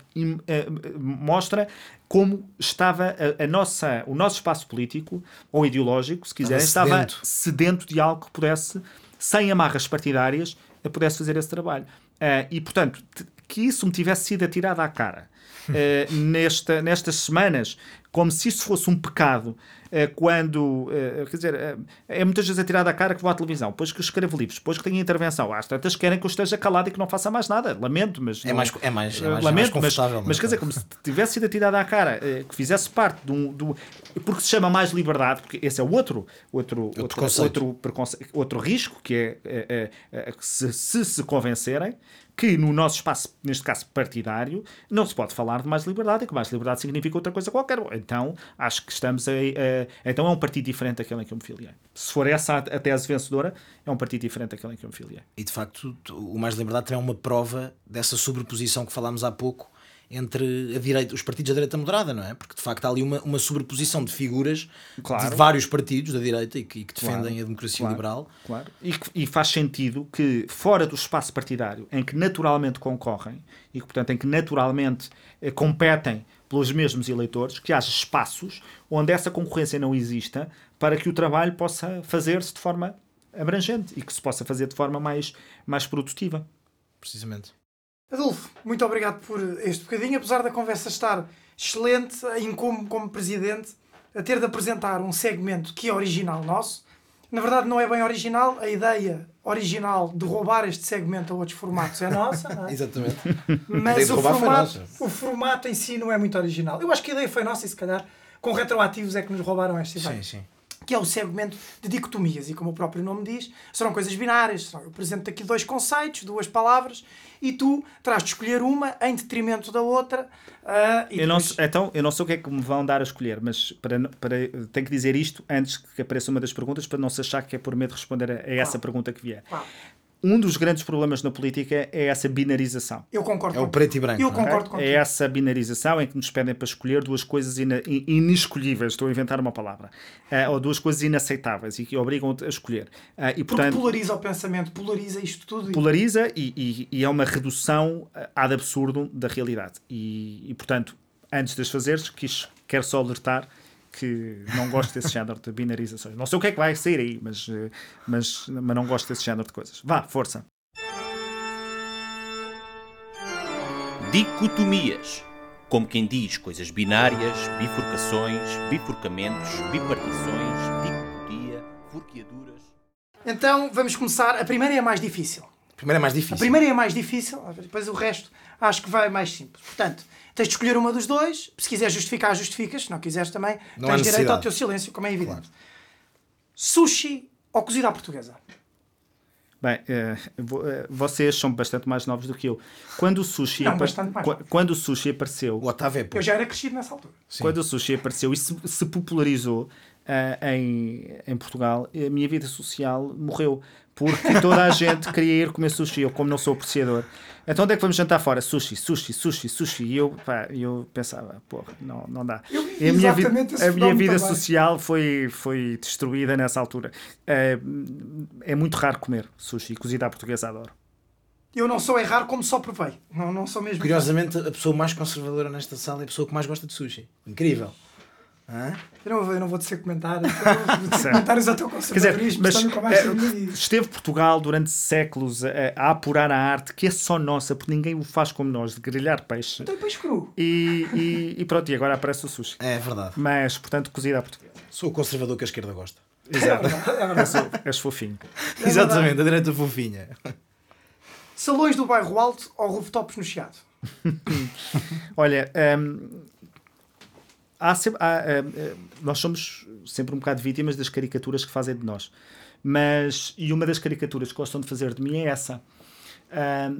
mostra como estava a, a, nossa, o nosso espaço político ou ideológico, se quiserem, estava sedento. estava sedento de algo que pudesse, sem amarras partidárias, pudesse fazer esse trabalho. Uh, e, portanto, que isso me tivesse sido atirado à cara uh, nesta, nestas semanas, como se isso fosse um pecado, quando, uh, quer dizer, é muitas vezes atirado à cara que vou à televisão, depois que escrevo livros, depois que tenho intervenção, às tantas querem que eu esteja calado e que não faça mais nada, lamento, mas... É, mais, é, mais, é mais, lamento, é mais mas, mas, quer dizer, como se tivesse sido atirado à cara, que fizesse parte de um, um, porque se chama mais liberdade, porque esse é outro outro, outro, outro, outro, outro risco, que é, é, é, se, se se convencerem, que no nosso espaço, neste caso partidário, não se pode falar de mais liberdade e que mais liberdade significa outra coisa qualquer. Então, acho que estamos a então é um partido diferente daquele em que eu me filiei. Se for essa a tese vencedora, é um partido diferente daquele em que eu me filiei. E de facto, o mais liberdade é uma prova dessa sobreposição que falámos há pouco entre a direita, os partidos da direita moderada, não é? Porque de facto há ali uma, uma sobreposição de figuras claro. de vários partidos da direita e que, e que defendem claro. a democracia claro. liberal. Claro. E, e, faz sentido que, fora do espaço partidário, em que naturalmente concorrem e que, portanto, em que naturalmente eh, competem pelos mesmos eleitores, que haja espaços onde essa concorrência não exista para que o trabalho possa fazer-se de forma abrangente e que se possa fazer de forma mais, mais produtiva. Precisamente. Adolfo, muito obrigado por este bocadinho, apesar da conversa estar excelente, em como, como presidente, a ter de apresentar um segmento que é original nosso. Na verdade, não é bem original, a ideia original de roubar este segmento a outros formatos é nossa. É? Exatamente. Mas o formato, o formato em si não é muito original. Eu acho que a ideia foi nossa e, se calhar, com retroativos é que nos roubaram esta ideia. Sim, sim que é o segmento de dicotomias. E como o próprio nome diz, serão coisas binárias. Eu apresento aqui dois conceitos, duas palavras, e tu terás de escolher uma em detrimento da outra. Uh, eu depois... não, então, eu não sei o que é que me vão dar a escolher, mas para, para, tenho que dizer isto antes que apareça uma das perguntas, para não se achar que é por medo de responder a, a essa pergunta que vier um dos grandes problemas na política é essa binarização. Eu concordo. É o preto e branco. Eu concordo é? é essa binarização em que nos pedem para escolher duas coisas ina inescolhíveis, estou a inventar uma palavra, uh, ou duas coisas inaceitáveis e que obrigam a escolher. Uh, e, portanto, Porque polariza o pensamento, polariza isto tudo. Polariza e, e, e é uma redução ad absurdo da realidade. E, e portanto, antes de as fazeres, quis, quero só alertar que não gosto desse género de binarizações. Não sei o que é que vai sair aí, mas, eh, mas, mas não gosto desse género de coisas. Vá, força. Dicotomias. Como quem diz coisas binárias, bifurcações, bifurcamentos, bipartições, dicotodia, forqueaduras. Então vamos começar. A primeira é a mais difícil. A primeira é mais difícil. A primeira é a mais difícil, depois o resto acho que vai mais simples. Portanto, tens de escolher uma dos dois. Se quiseres justificar, justificas. Se não quiseres também, Não tens direito ao teu silêncio, como é evidente. Claro. Sushi ou cozida à portuguesa? Bem, eh, vocês são bastante mais novos do que eu. Quando o sushi, Não, quando o sushi apareceu, O Otávio é Eu já era crescido nessa altura. Sim. quando o sushi apareceu e se, se popularizou ah, em, em Portugal, a minha vida social morreu. Porque toda a gente queria ir comer sushi. Eu, como não sou apreciador, então onde é que vamos jantar fora? Sushi, sushi, sushi, sushi. E eu, pá, eu pensava, porra, não, não dá. Eu vivi E a minha, vida, a minha vida social foi, foi destruída nessa altura. É, é muito raro comer sushi. Cozida à portuguesa adoro. Eu não sou errar como só provei. Não, não sou mesmo. Curiosamente, a pessoa mais conservadora nesta sala é a pessoa que mais gosta de sushi. Incrível. Hã? Eu não, vou- eu não vou dizer Certo. comentários ao teu Quer dizer, conservadorismo. mas vida. esteve Portugal durante séculos a, a apurar a arte que é só nossa, porque ninguém o faz como nós, de grelhar peixe. Então, peixe cru. E, e, e pronto, e agora aparece o sushi. É verdade. Mas, portanto, cozida à portuguesa. Sou o conservador que a esquerda gosta. Exato. É verdade. És, o- és fofinho. Exatamente, a direita fofinha. Salões do bairro Alto ou rooftops no Chiado? Olha, hum, há há, hum, hum, nós somos sempre um bocado vítimas das caricaturas que fazem de nós. Mas, e uma das caricaturas que gostam de fazer de mim é essa. Hum,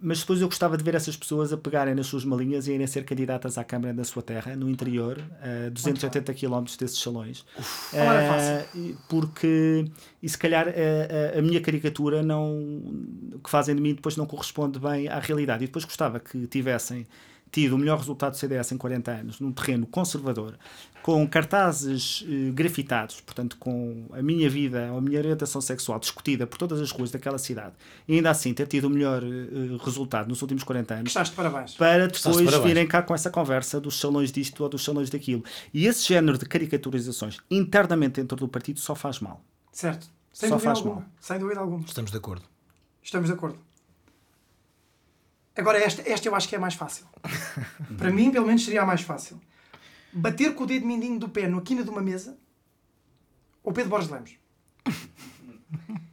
mas depois eu gostava de ver essas pessoas a pegarem nas suas malinhas e irem ser candidatas à Câmara da sua terra, no interior, a 280 km desses salões. Eh, fácil. e- porque, e se calhar a, a- a minha caricatura não, que fazem de mim depois não corresponde bem à realidade. E depois gostava que tivessem tido o melhor resultado do CDS em 40 anos, num terreno conservador, com cartazes eh, grafitados, portanto, com a minha vida ou a minha orientação sexual discutida por todas as ruas daquela cidade, e ainda assim ter tido o melhor eh, resultado nos últimos 40 anos, Gostaste de parabéns. para Estás de depois parabéns. virem cá com essa conversa dos salões disto ou dos salões daquilo. E esse género de caricaturizações internamente dentro do partido só faz mal. Certo. Sem Só dúvida faz alguma. mal. Sem dúvida alguma. Estamos de acordo. Estamos de acordo. Agora, esta, esta eu acho que é a mais fácil. Para mim, pelo menos, seria a mais fácil. Bater com o dedo mindinho do pé na quina de uma mesa ou Pedro Borges de Lemos?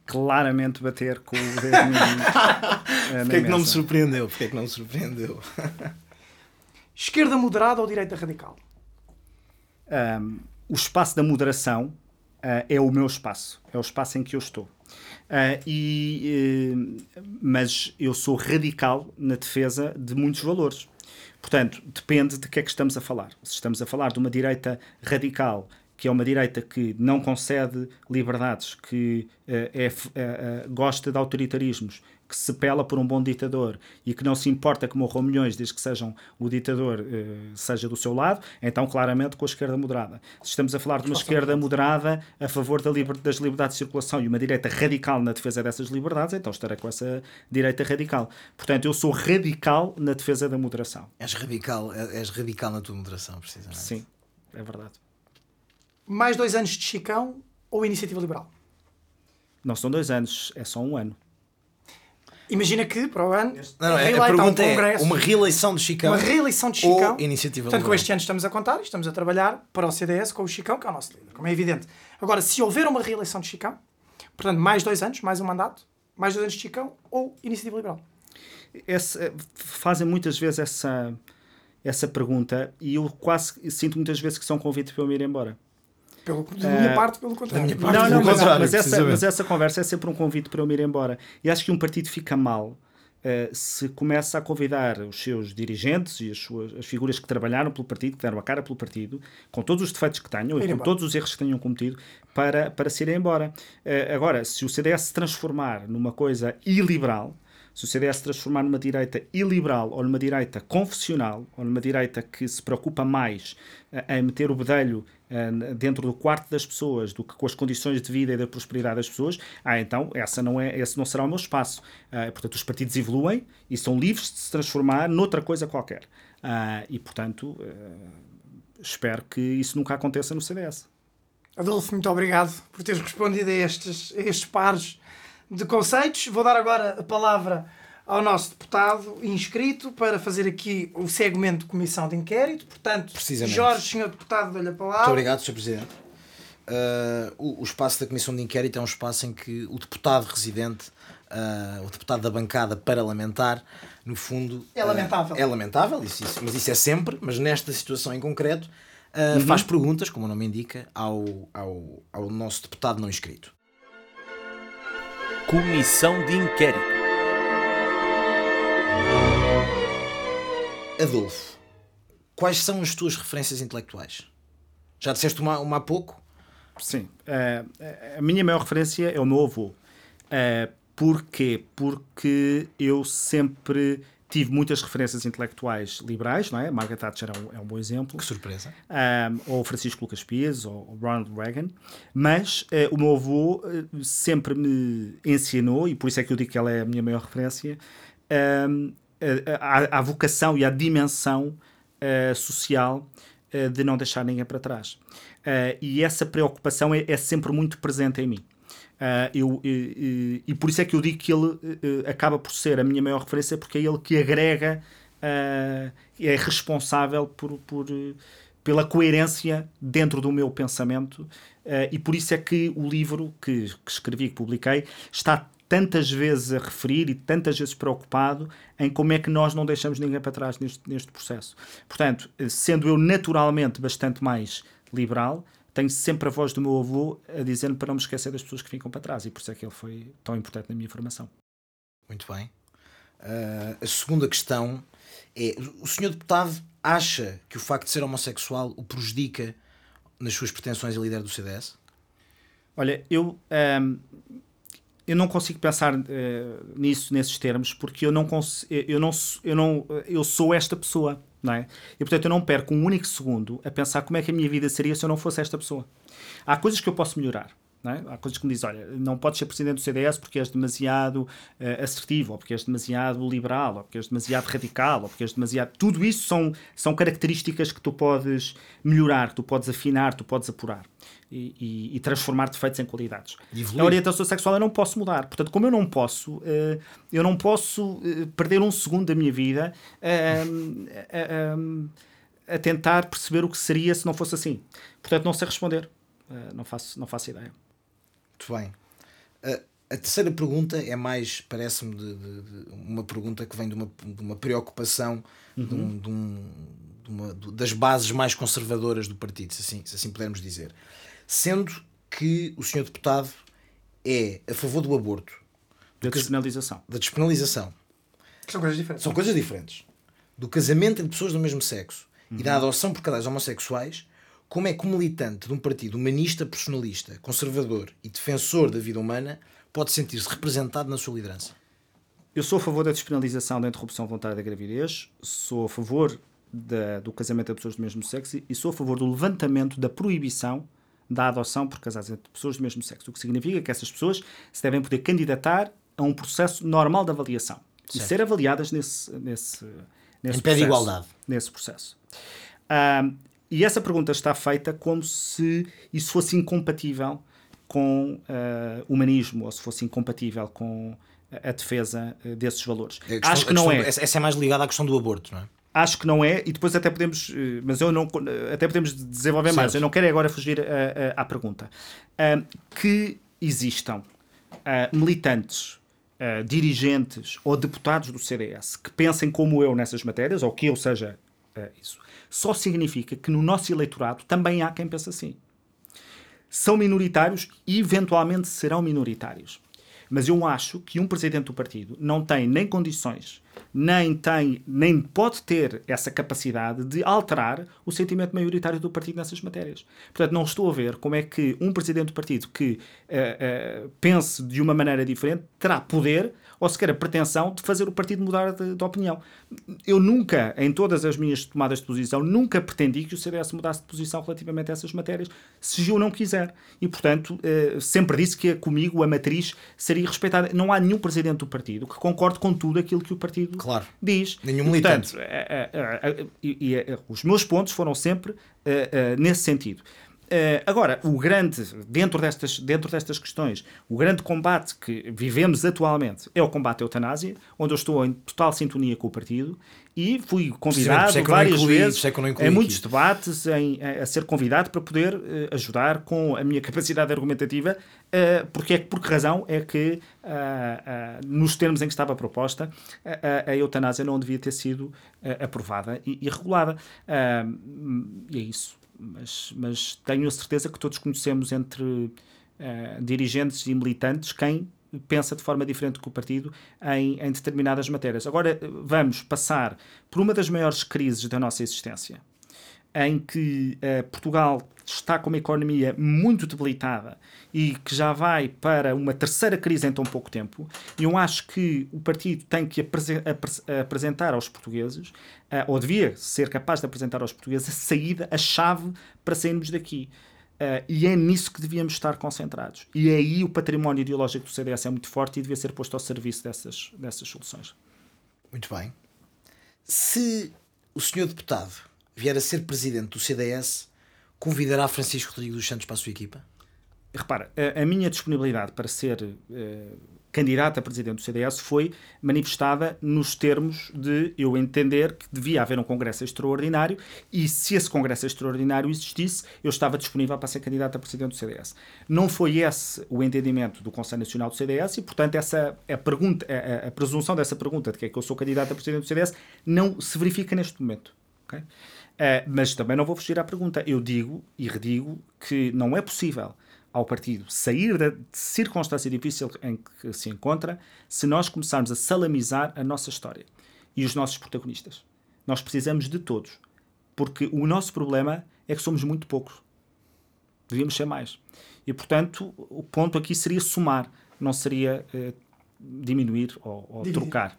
Claramente bater com o dedo mindinho, eh, Porquê é que não me surpreendeu? Porquê é que não me surpreendeu? Esquerda moderada ou direita radical? Um, o espaço da moderação uh, é o meu espaço, é o espaço em que eu estou. Uh, e, eh, mas eu sou radical na defesa de muitos valores. Portanto, depende de que é que estamos a falar. Se estamos a falar de uma direita radical, que é uma direita que não concede liberdades, que eh, é eh, gosta de autoritarismos, que se pela por um bom ditador e que não se importa que morram milhões desde que sejam o ditador eh, seja do seu lado, então claramente com a esquerda moderada. Se estamos a falar de uma esquerda moderada a favor da liber- das liberdades de circulação e uma direita radical na defesa dessas liberdades, então estarei com essa direita radical. Portanto, eu sou radical na defesa da moderação. És radical, és radical na tua moderação, precisamente. Sim, é verdade. Mais dois anos de Chicão ou Iniciativa Liberal? Não são dois anos, é só um ano. Imagina que, para o ano, Não, não, a reeleita um pergunta é congresso, uma realeção de Chicão uma reeleição de Chicão. ou iniciativa Portanto, com este ano estamos a contar e estamos a trabalhar para o CDS com o Chicão, que é o nosso líder, como é evidente. Agora, se houver uma reeleição de Chicão, portanto, mais dois anos, mais um mandato, mais dois anos de Chicão ou Iniciativa Liberal? Esse, fazem muitas vezes essa, essa pergunta e eu quase sinto muitas vezes que são convites para eu me ir embora. Pelo, da minha parte, pelo contrário. minha parte, Não, não, mas, mas essa, mas essa conversa é sempre um convite para eu me ir embora. E acho que um partido fica mal eh, se começa a convidar os seus dirigentes e as, suas, as figuras que trabalharam pelo partido, que deram a cara pelo partido, com todos os defeitos que tenham e com embora. todos os erros que tenham cometido, para, para se irem embora. Eh, agora, se o CDS se transformar numa coisa iliberal, se o CDS transformar numa direita iliberal ou numa direita confessional ou numa direita que se preocupa mais eh, em meter o bedelho eh, dentro do quarto das pessoas do que com as condições de vida e da prosperidade das pessoas, ah, então essa não é, esse não será o meu espaço. Ah, portanto, os partidos evoluem e são livres de se transformar noutra coisa qualquer. Ah, e, portanto, eh, espero que isso nunca aconteça no CDS. Adolfo, muito obrigado por teres respondido a estes, a estes pares de conceitos. Vou dar agora a palavra ao nosso deputado inscrito para fazer aqui o segmento de comissão de inquérito. Portanto. Jorge, senhor deputado, dou-lhe a palavra. Muito obrigado, Sr. Presidente. Uh, o, o espaço da Comissão de Inquérito é um espaço em que o deputado residente uh, o deputado da bancada parlamentar, no fundo. É lamentável. Uh, é lamentável, isso, isso, mas isso é sempre, mas nesta situação em concreto, uh, uhum. faz perguntas, como o nome indica, ao, ao, ao nosso deputado não inscrito. Comissão de Inquérito. Adolfo, quais são as tuas referências intelectuais? Já disseste uma, uma há pouco? Sim. Uh, a minha maior referência é o meu avô. Uh, porquê? Porque eu sempre tive muitas referências intelectuais liberais, não é? Margaret Thatcher é um, é um bom exemplo. Que surpresa. Um, ou Francisco Lucas Pires, ou Ronald Reagan. Mas uh, o meu avô uh, sempre me ensinou, e por isso é que eu digo que ela é a minha maior referência, um, a, a, vocação e a dimensão uh, social de não deixar ninguém para trás. e essa preocupação é, é sempre muito presente em mim. Uh, eu, e, e, por isso é que eu digo que ele uh, acaba por ser a minha maior referência, porque é ele que agrega, uh, é responsável por, por, pela coerência dentro do meu pensamento, e por isso é que o livro que, que escrevi, que publiquei, está tantas vezes a referir e tantas vezes preocupado em como é que nós não deixamos ninguém para trás neste, neste processo. Portanto, sendo eu naturalmente bastante mais liberal, tenho sempre a voz do meu avô a dizer para não me esquecer das pessoas que ficam para trás e por isso é que ele foi tão importante na minha formação. Muito bem. Uh, a segunda questão é: o senhor deputado acha que o facto de ser homossexual o prejudica nas suas pretensões a líder do CDS? Olha, eu, um, eu não consigo pensar uh, nisso, nesses termos, porque eu não, eu, não, eu, não, eu sou esta pessoa não é? E portanto eu não perco um único segundo a pensar como é que a minha vida seria se eu não fosse esta pessoa. Há coisas que eu posso melhorar. É? Há coisas que me dizem, olha, não podes ser presidente do CDS porque és demasiado uh, assertivo, ou porque és demasiado liberal, ou porque és demasiado radical, ou porque és demasiado. Tudo isso são, são características que tu podes melhorar, que tu podes afinar, tu podes apurar e, e, e transformar defeitos em qualidades. A orientação sexual eu não posso mudar. Portanto, como eu não posso, uh, eu não posso uh, perder um segundo da minha vida uh, a tentar perceber o que seria se não fosse assim. Portanto, não sei responder. não, faço, não faço ideia. Muito bem. a terceira pergunta é mais, parece-me, de, de, de, uma pergunta que vem de uma, de uma preocupação uhum. de um, de um, uma, das bases mais conservadoras do partido, se assim, se assim pudermos dizer sendo que o senhor deputado é a favor do aborto. Da despenalização. Da despenalização. São coisas diferentes. São coisas diferentes. Do casamento entre pessoas do mesmo sexo uhum. e da adoção por casais homossexuais, como é que um militante de um partido humanista, personalista, conservador e defensor da vida humana pode sentir-se representado na sua liderança? Eu sou a favor da despenalização da interrupção voluntária da gravidez, sou a favor da, do casamento entre pessoas do mesmo sexo e sou a favor do levantamento da proibição da adoção por casais entre pessoas do mesmo sexo, o que significa que essas pessoas se devem poder candidatar a um processo normal de avaliação certo. e ser avaliadas nesse, nesse, nesse em pé de igualdade. Nesse processo. E essa pergunta está feita como se isso fosse incompatível com uh, humanismo ou se fosse incompatível com a defesa uh, desses valores. Questão, Acho que não é. Essa é mais ligada à questão do aborto, não é? acho que não é, e depois até podemos, eh, mas eu não, até podemos desenvolver certo. mais. Eu não quero agora fugir à pergunta. Uh, que existam uh, militantes, uh, dirigentes ou deputados do CDS que pensem como eu nessas matérias, ou que eu seja isso, só significa que no nosso eleitorado também há quem pense assim. São minoritários e eventualmente serão minoritários. Mas eu acho que um presidente do partido não tem nem condições nem tem, nem pode ter essa capacidade de alterar o sentimento maioritário do partido nessas matérias. Portanto, não estou a ver como é que um presidente do partido que uh, uh, pense de uma maneira diferente terá poder ou sequer a pretensão de fazer o partido mudar de, de, opinião. Eu nunca, em todas as minhas tomadas de posição, nunca pretendi que o CDS mudasse de posição relativamente a essas matérias, se eu não quiser. E, portanto, uh, sempre disse que comigo a matriz seria respeitada. Não há nenhum presidente do partido que concorde com tudo aquilo que o partido claro. diz. Nenhum militante. Portanto, é, é, é, e, os meus pontos foram sempre nesse sentido. Uh, agora, o grande, dentro destas, dentro destas questões, o grande combate que vivemos atualmente é o combate à eutanásia, onde eu estou em total sintonia com o partido e fui convidado é várias incluí, vezes é em muitos debates em, a, a, ser convidado para poder uh, ajudar com a minha capacidade argumentativa, uh, porque é, por que razão é que, nos termos em que estava proposta, a, eutanásia não devia ter sido aprovada e, e regulada. e é isso mas, mas tenho a certeza que todos conhecemos entre uh, dirigentes e militantes quem pensa de forma diferente que o partido em, em, determinadas matérias. Agora vamos passar por uma das maiores crises da nossa existência, em que uh, Portugal está com uma economia muito debilitada e que já vai para uma terceira crise em tão pouco tempo, eu acho que o partido tem que apresentar aos portugueses, uh, ou devia ser capaz de apresentar aos portugueses, a saída, a chave para sairmos daqui. Uh, e é nisso que devíamos estar concentrados. E aí o património ideológico do CDS é muito forte e devia ser posto ao serviço dessas, dessas soluções. Muito bem. Se o senhor deputado vier a ser presidente do CDS, convidará Francisco Rodrigues dos Santos para a sua equipa? Repara, a, a minha disponibilidade para ser uh, candidato a presidente do CDS foi manifestada nos termos de eu entender que devia haver um congresso extraordinário e se esse congresso extraordinário existisse, eu estava disponível para ser candidato a presidente do CDS. Não foi esse o entendimento do Conselho Nacional do CDS e, portanto, essa a pergunta, a, a presunção dessa pergunta de que é que eu sou candidato a presidente do CDS não se verifica neste momento. Okay? Uh, mas também não vou fugir à pergunta. Eu digo e redigo que não é possível ao partido sair da circunstância difícil em que se encontra se nós começarmos a salamizar a nossa história e os nossos protagonistas. Nós precisamos de todos. Porque o nosso problema é que somos muito poucos. Devíamos ser mais. E, portanto, o ponto aqui seria somar, não seria uh, diminuir ou, ou trocar.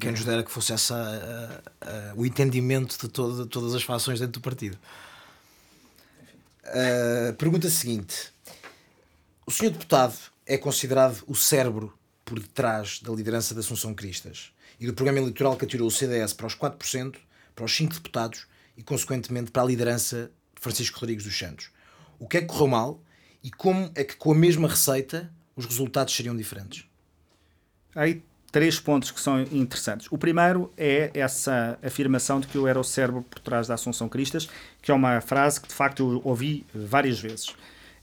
Quem nos dera que fosse essa uh, uh, o entendimento de todo, todas as fações dentro do partido. Uh, pergunta seguinte: O senhor deputado é considerado o cérebro por detrás da liderança da Assunção Cristas e do programa eleitoral que atirou o CDS para os 4%, para os 5 deputados e, consequentemente, para a liderança de Francisco Rodrigues dos Santos. O que é que correu mal e como é que, com a mesma receita, os resultados seriam diferentes? Aí três pontos que são interessantes. O primeiro é essa afirmação de que eu era o cérebro por trás da Assunção Cristas, que é uma frase que de facto eu ouvi várias vezes.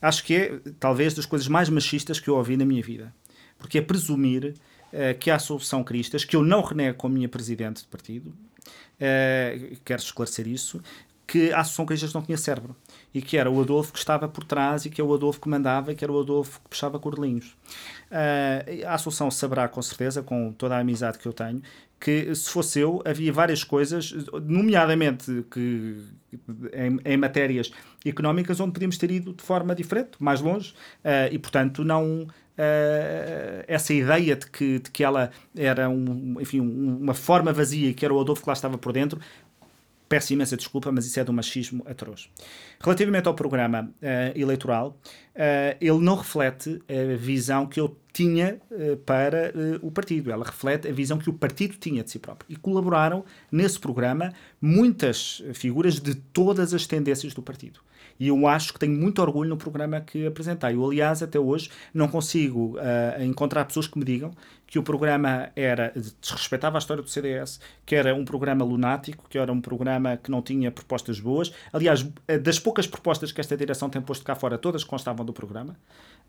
Acho que é talvez das coisas mais machistas que eu ouvi na minha vida. Porque é presumir uh, que a Assunção Cristas, que eu não renego com a minha presidente de partido, uh, quero esclarecer isso, que a Associação Cristas não tinha cérebro e que era o Adolfo que estava por trás e que é o Adolfo que mandava e que era o Adolfo que puxava cordelinhos. Uh, a Associação saberá com certeza, com toda a amizade que eu tenho, que se fosse eu, havia várias coisas, nomeadamente que, em, em matérias económicas, onde podíamos ter ido de forma diferente, mais longe, uh, e portanto não. Uh, essa ideia de que, de que ela era um, enfim, um, uma forma vazia e que era o Adolfo que lá estava por dentro, Peço imensa desculpa, mas isso é do machismo atroz. Relativamente ao programa uh, eleitoral, ele não reflete a visão que eu tinha uh, para o partido. Ela reflete a visão que o partido tinha de si próprio. E colaboraram nesse programa muitas figuras de todas as tendências do partido. E eu acho que tenho muito orgulho no programa que apresentei. Eu, aliás, até hoje não consigo encontrar pessoas que me digam que o programa era desrespeitava a história do CDS, que era um programa lunático, que era um programa que não tinha propostas boas. Aliás, eh, das poucas propostas que esta direção tem posto cá fora, todas constavam do programa,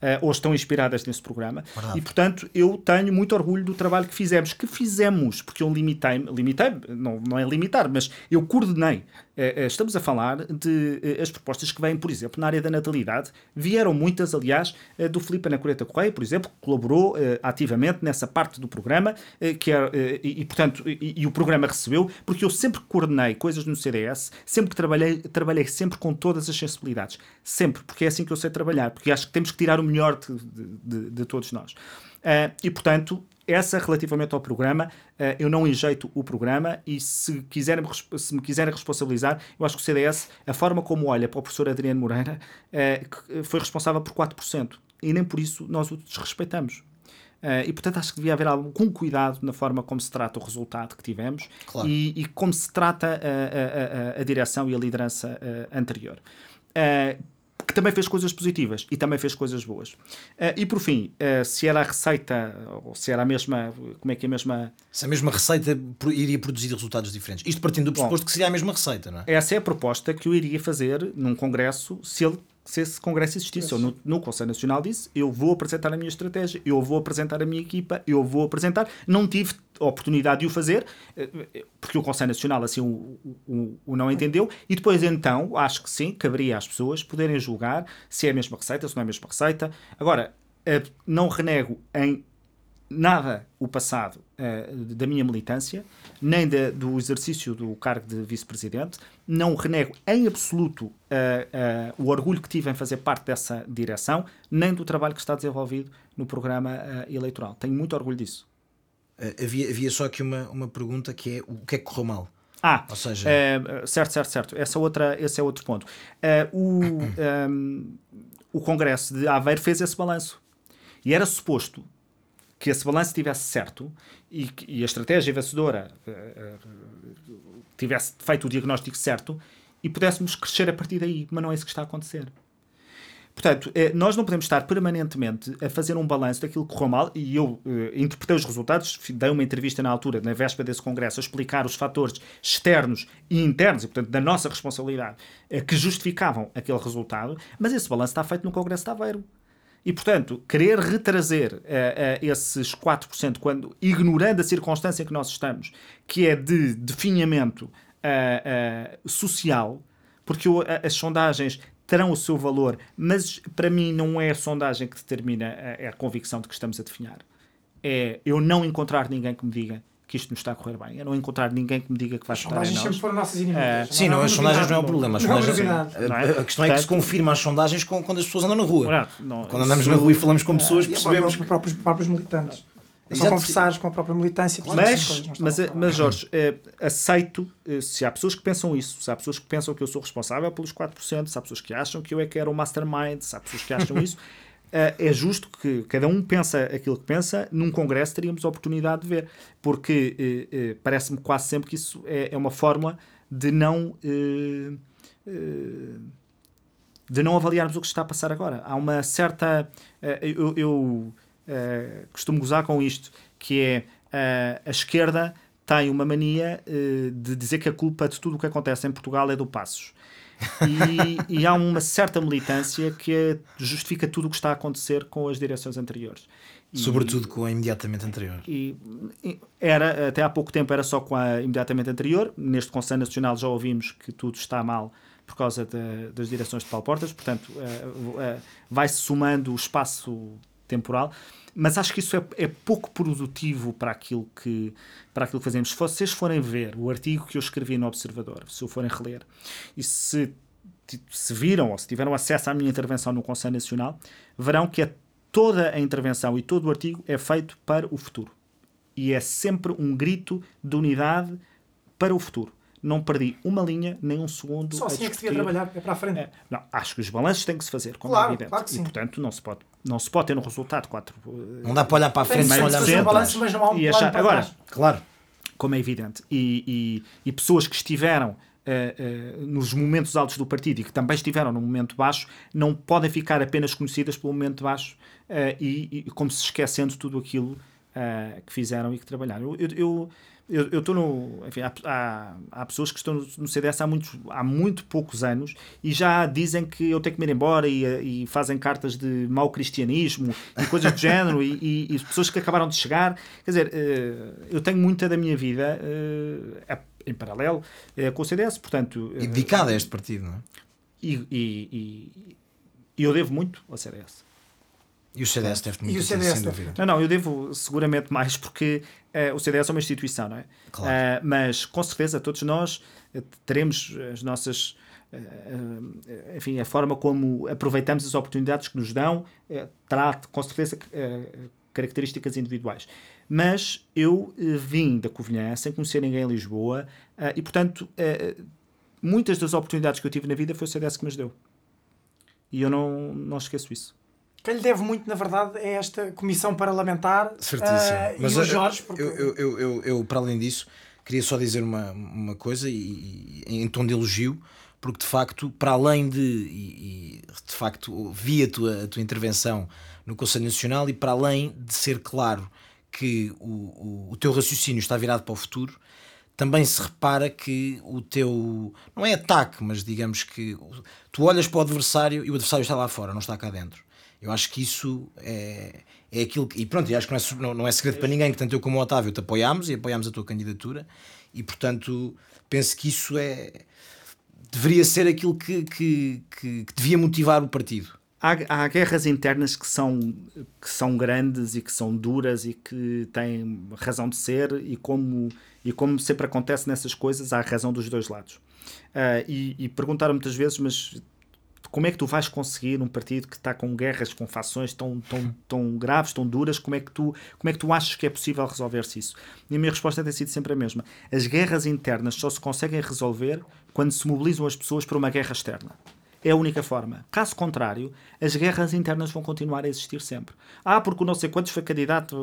uh, ou estão inspiradas nesse programa. Verdade. E, portanto, eu tenho muito orgulho do trabalho que fizemos, que fizemos, porque eu limitei, limitei não, não é limitar, mas eu coordenei eh, eh, estamos a falar de eh, as propostas que vêm, por exemplo, na área da natalidade. Vieram muitas, aliás, do Filipe Anacoreta Correia, por exemplo, que colaborou ativamente nessa parte do programa, que é, e, e, portanto, e, e, o programa recebeu, porque eu sempre coordenei coisas no CDS, sempre que trabalhei, trabalhei sempre com todas as sensibilidades. Sempre, porque é assim que eu sei trabalhar, porque acho que temos que tirar o melhor de, de, de, todos nós. Uh, e, portanto, essa relativamente ao programa, eu não enjeito o programa e se, quiserem, se me quiserem responsabilizar, eu acho que o CDS, a forma como olha para o professor Adriano Moreira, foi responsável por 4%. E nem por isso nós o desrespeitamos. Uh, e portanto acho que devia haver algum cuidado na forma como se trata o resultado que tivemos claro. e, e, como se trata a, a, a, a, direção e a liderança uh, anterior. Uh, que também fez coisas positivas e também fez coisas boas. Uh, e por fim, uh, se era a receita, ou se era a mesma, como é que é a mesma... Se a mesma receita iria produzir resultados diferentes. Isto partindo do pressuposto Bom, que seria a mesma receita, não é? Essa é a proposta que eu iria fazer num congresso se ele se esse congresso existisse. Eu no, no, Conselho Nacional disse, eu vou apresentar a minha estratégia, eu vou apresentar a minha equipa, eu vou apresentar. Não tive oportunidade de o fazer, eh, porque o Conselho Nacional assim o, o, o, não entendeu, e depois então, acho que sim, caberia às pessoas poderem julgar se é a mesma receita, se não é a mesma receita. Agora, eh, não renego em nada o passado uh, da minha militância, nem de, do exercício do cargo de vice-presidente. Não renego em absoluto uh, o orgulho que tive em fazer parte dessa direção, nem do trabalho que está desenvolvido no programa eleitoral. Tenho muito orgulho disso. havia, havia só aqui uma, uma pergunta que é o que é que correu mal? Ah, Ou seja... certo, certo, certo. Essa outra, esse é outro ponto. o, um, o Congresso de Aveiro fez esse balanço. E era suposto que esse balanço estivesse certo e, e a estratégia vencedora uh, tivesse feito o diagnóstico certo e pudéssemos crescer a partir daí, mas não é isso que está a acontecer. Portanto, eh, nós não podemos estar permanentemente a fazer um balanço daquilo que correu mal, e eu interpretei os resultados, dei uma entrevista na altura, na véspera desse congresso, a explicar os fatores externos e internos, e portanto da nossa responsabilidade, que justificavam aquele resultado, mas esse balanço está feito no Congresso de Aveiro. E, portanto, querer retrazer uh, uh, esses 4%, quando, ignorando a circunstância em que nós estamos, que é de definhamento uh, social, porque as sondagens terão o seu valor, mas para mim não é a sondagem que determina a, a convicção de que estamos a definhar. É eu não encontrar ninguém que me diga que isto nos está a correr bem. Eu não encontrar ninguém que me diga que vai estar nós. sempre foram nossas inimigas. Uh, sim, não, as sondagens não é o problema. As sondagens, não, não é? A questão é que se confirma as sondagens quando as pessoas andam na rua. Não, quando andamos na rua e falamos com pessoas, percebemos... Os próprios, próprios militantes. É só conversares com a própria militância. Mas, mas, mas, Jorge, é, aceito eh, se há pessoas que pensam isso, se há pessoas que pensam que eu sou responsável pelos 4%, se há pessoas que acham que eu é que era o mastermind, se há pessoas que acham isso. Eh, é justo que cada um pensa aquilo que pensa, num congresso teríamos a oportunidade de ver, porque eh, eh, parece-me quase sempre que isso é, é uma fórmula de não de não avaliarmos o que está a passar agora. Há uma certa. eu, eu costumo gozar com isto, que é a esquerda tem uma mania de dizer que a culpa de tudo o que acontece em Portugal é do Passos. E, e, há uma certa militância que justifica tudo o que está a acontecer com as direções anteriores. E, Sobretudo com a imediatamente anterior. E, era, até há pouco tempo era só com a imediatamente anterior. Neste Conselho Nacional já ouvimos que tudo está mal por causa de, das direções de Paulo Portas, portanto, uh, uh, vai-se somando o espaço temporal mas acho que isso é, é, pouco produtivo para aquilo, que, para aquilo que fazemos. Se vocês forem ver o artigo que eu escrevi no Observador, se o forem reler, e se, se viram ou se tiveram acesso à minha intervenção no Conselho Nacional, verão que é toda a intervenção e todo o artigo é feito para o futuro. E é sempre um grito de unidade para o futuro não perdi uma linha, nem um segundo. Só assim é que se devia trabalhar, é para a frente. É, não, acho que os balanços têm que se fazer, como claro, é evidente. Claro que sim. E, portanto, não se pode não se pode ter um resultado 4. Não dá para olhar para a frente sem olhar para balanço, mas não há um e achar, Agora, trás. claro, como é evidente, e, e, e pessoas que estiveram Uh, uh, nos momentos altos do partido e que também estiveram no momento baixo, não podem ficar apenas conhecidas pelo momento baixo uh, e, e, como se esquecendo tudo aquilo que fizeram e que trabalharam. Eu, eu, eu estou no. Enfim, há, há, há, pessoas que estão no, CDS há, muito, há muito poucos anos e já dizem que eu tenho que me ir embora e, e fazem cartas de mau cristianismo e coisas do género e, e, e, pessoas que acabaram de chegar. Quer dizer, uh, eu tenho muita da minha vida uh, em paralelo uh, com o CDS, portanto. e dedicada a este partido, não é? E, eu devo muito ao CDS. E o CDS deve muito, e o CDS sem dúvida. Não, não, eu devo seguramente mais porque uh, o CDS é uma instituição, não é? Claro. Uh, mas com certeza todos nós uh, teremos as nossas. enfim, a forma como aproveitamos as oportunidades que nos dão terá com certeza características individuais. Mas eu vim da Covilhã sem conhecer ninguém em Lisboa e, portanto, muitas das oportunidades que eu tive na vida foi o CDS que me deu. E eu não, não esqueço isso. Quem lhe deve muito, na verdade, é esta comissão parlamentar Certíssimo. Uh, Mas e o Jorge. Porque... Eu, eu, eu, eu, para além disso, queria só dizer uma, uma coisa, e, e, em tom de elogio, porque de facto, para além de, e, e de facto, vi a tua, a tua intervenção no Conselho Nacional e para além de ser claro que o, o, o teu raciocínio está virado para o futuro, também se repara que o teu. Não é ataque, mas digamos que tu olhas para o adversário e o adversário está lá fora, não está cá dentro. Eu acho que isso é, é aquilo que. E pronto, e acho que não é, não é segredo para ninguém que tanto eu como Otávio te apoiámos e apoiámos a tua candidatura e portanto penso que isso é. deveria ser aquilo que, que, que, que devia motivar o partido. Há, há, guerras internas que são, que são grandes e que são duras e que têm razão de ser, e como, e como sempre acontece nessas coisas, há razão dos dois lados. Uh, e, e perguntaram muitas vezes, mas como é que tu vais conseguir um partido que está com guerras, com fações tão, tão, tão graves, tão duras, como é, que tu, como é que tu achas que é possível resolver-se isso? E a minha resposta tem sido sempre a mesma. As guerras internas só se conseguem resolver quando se mobilizam as pessoas para uma guerra externa. É a única forma. Caso contrário, as guerras internas vão continuar a existir sempre. Ah, porque não sei quantos foi candidato,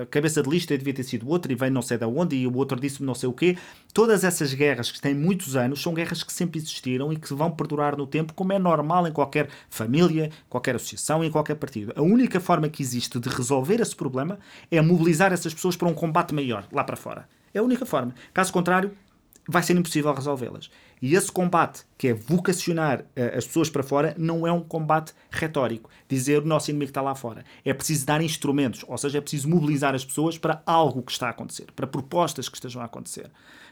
a cabeça de lista devia ter sido outro e vem não sei de onde e o outro disse-me não sei o quê. Todas essas guerras que têm muitos anos são guerras que sempre existiram e que vão perdurar no tempo, como é normal em qualquer família, qualquer associação, em qualquer partido. A única forma que existe de resolver esse problema é mobilizar essas pessoas para um combate maior, lá para fora. É a única forma. Caso contrário, vai ser impossível resolvê-las. E esse combate, que é vocacionar uh, as pessoas para fora, não é um combate retórico. Dizer o nosso inimigo está lá fora. É preciso dar instrumentos, ou seja, é preciso mobilizar as pessoas para algo que está a acontecer, para propostas que estejam a acontecer,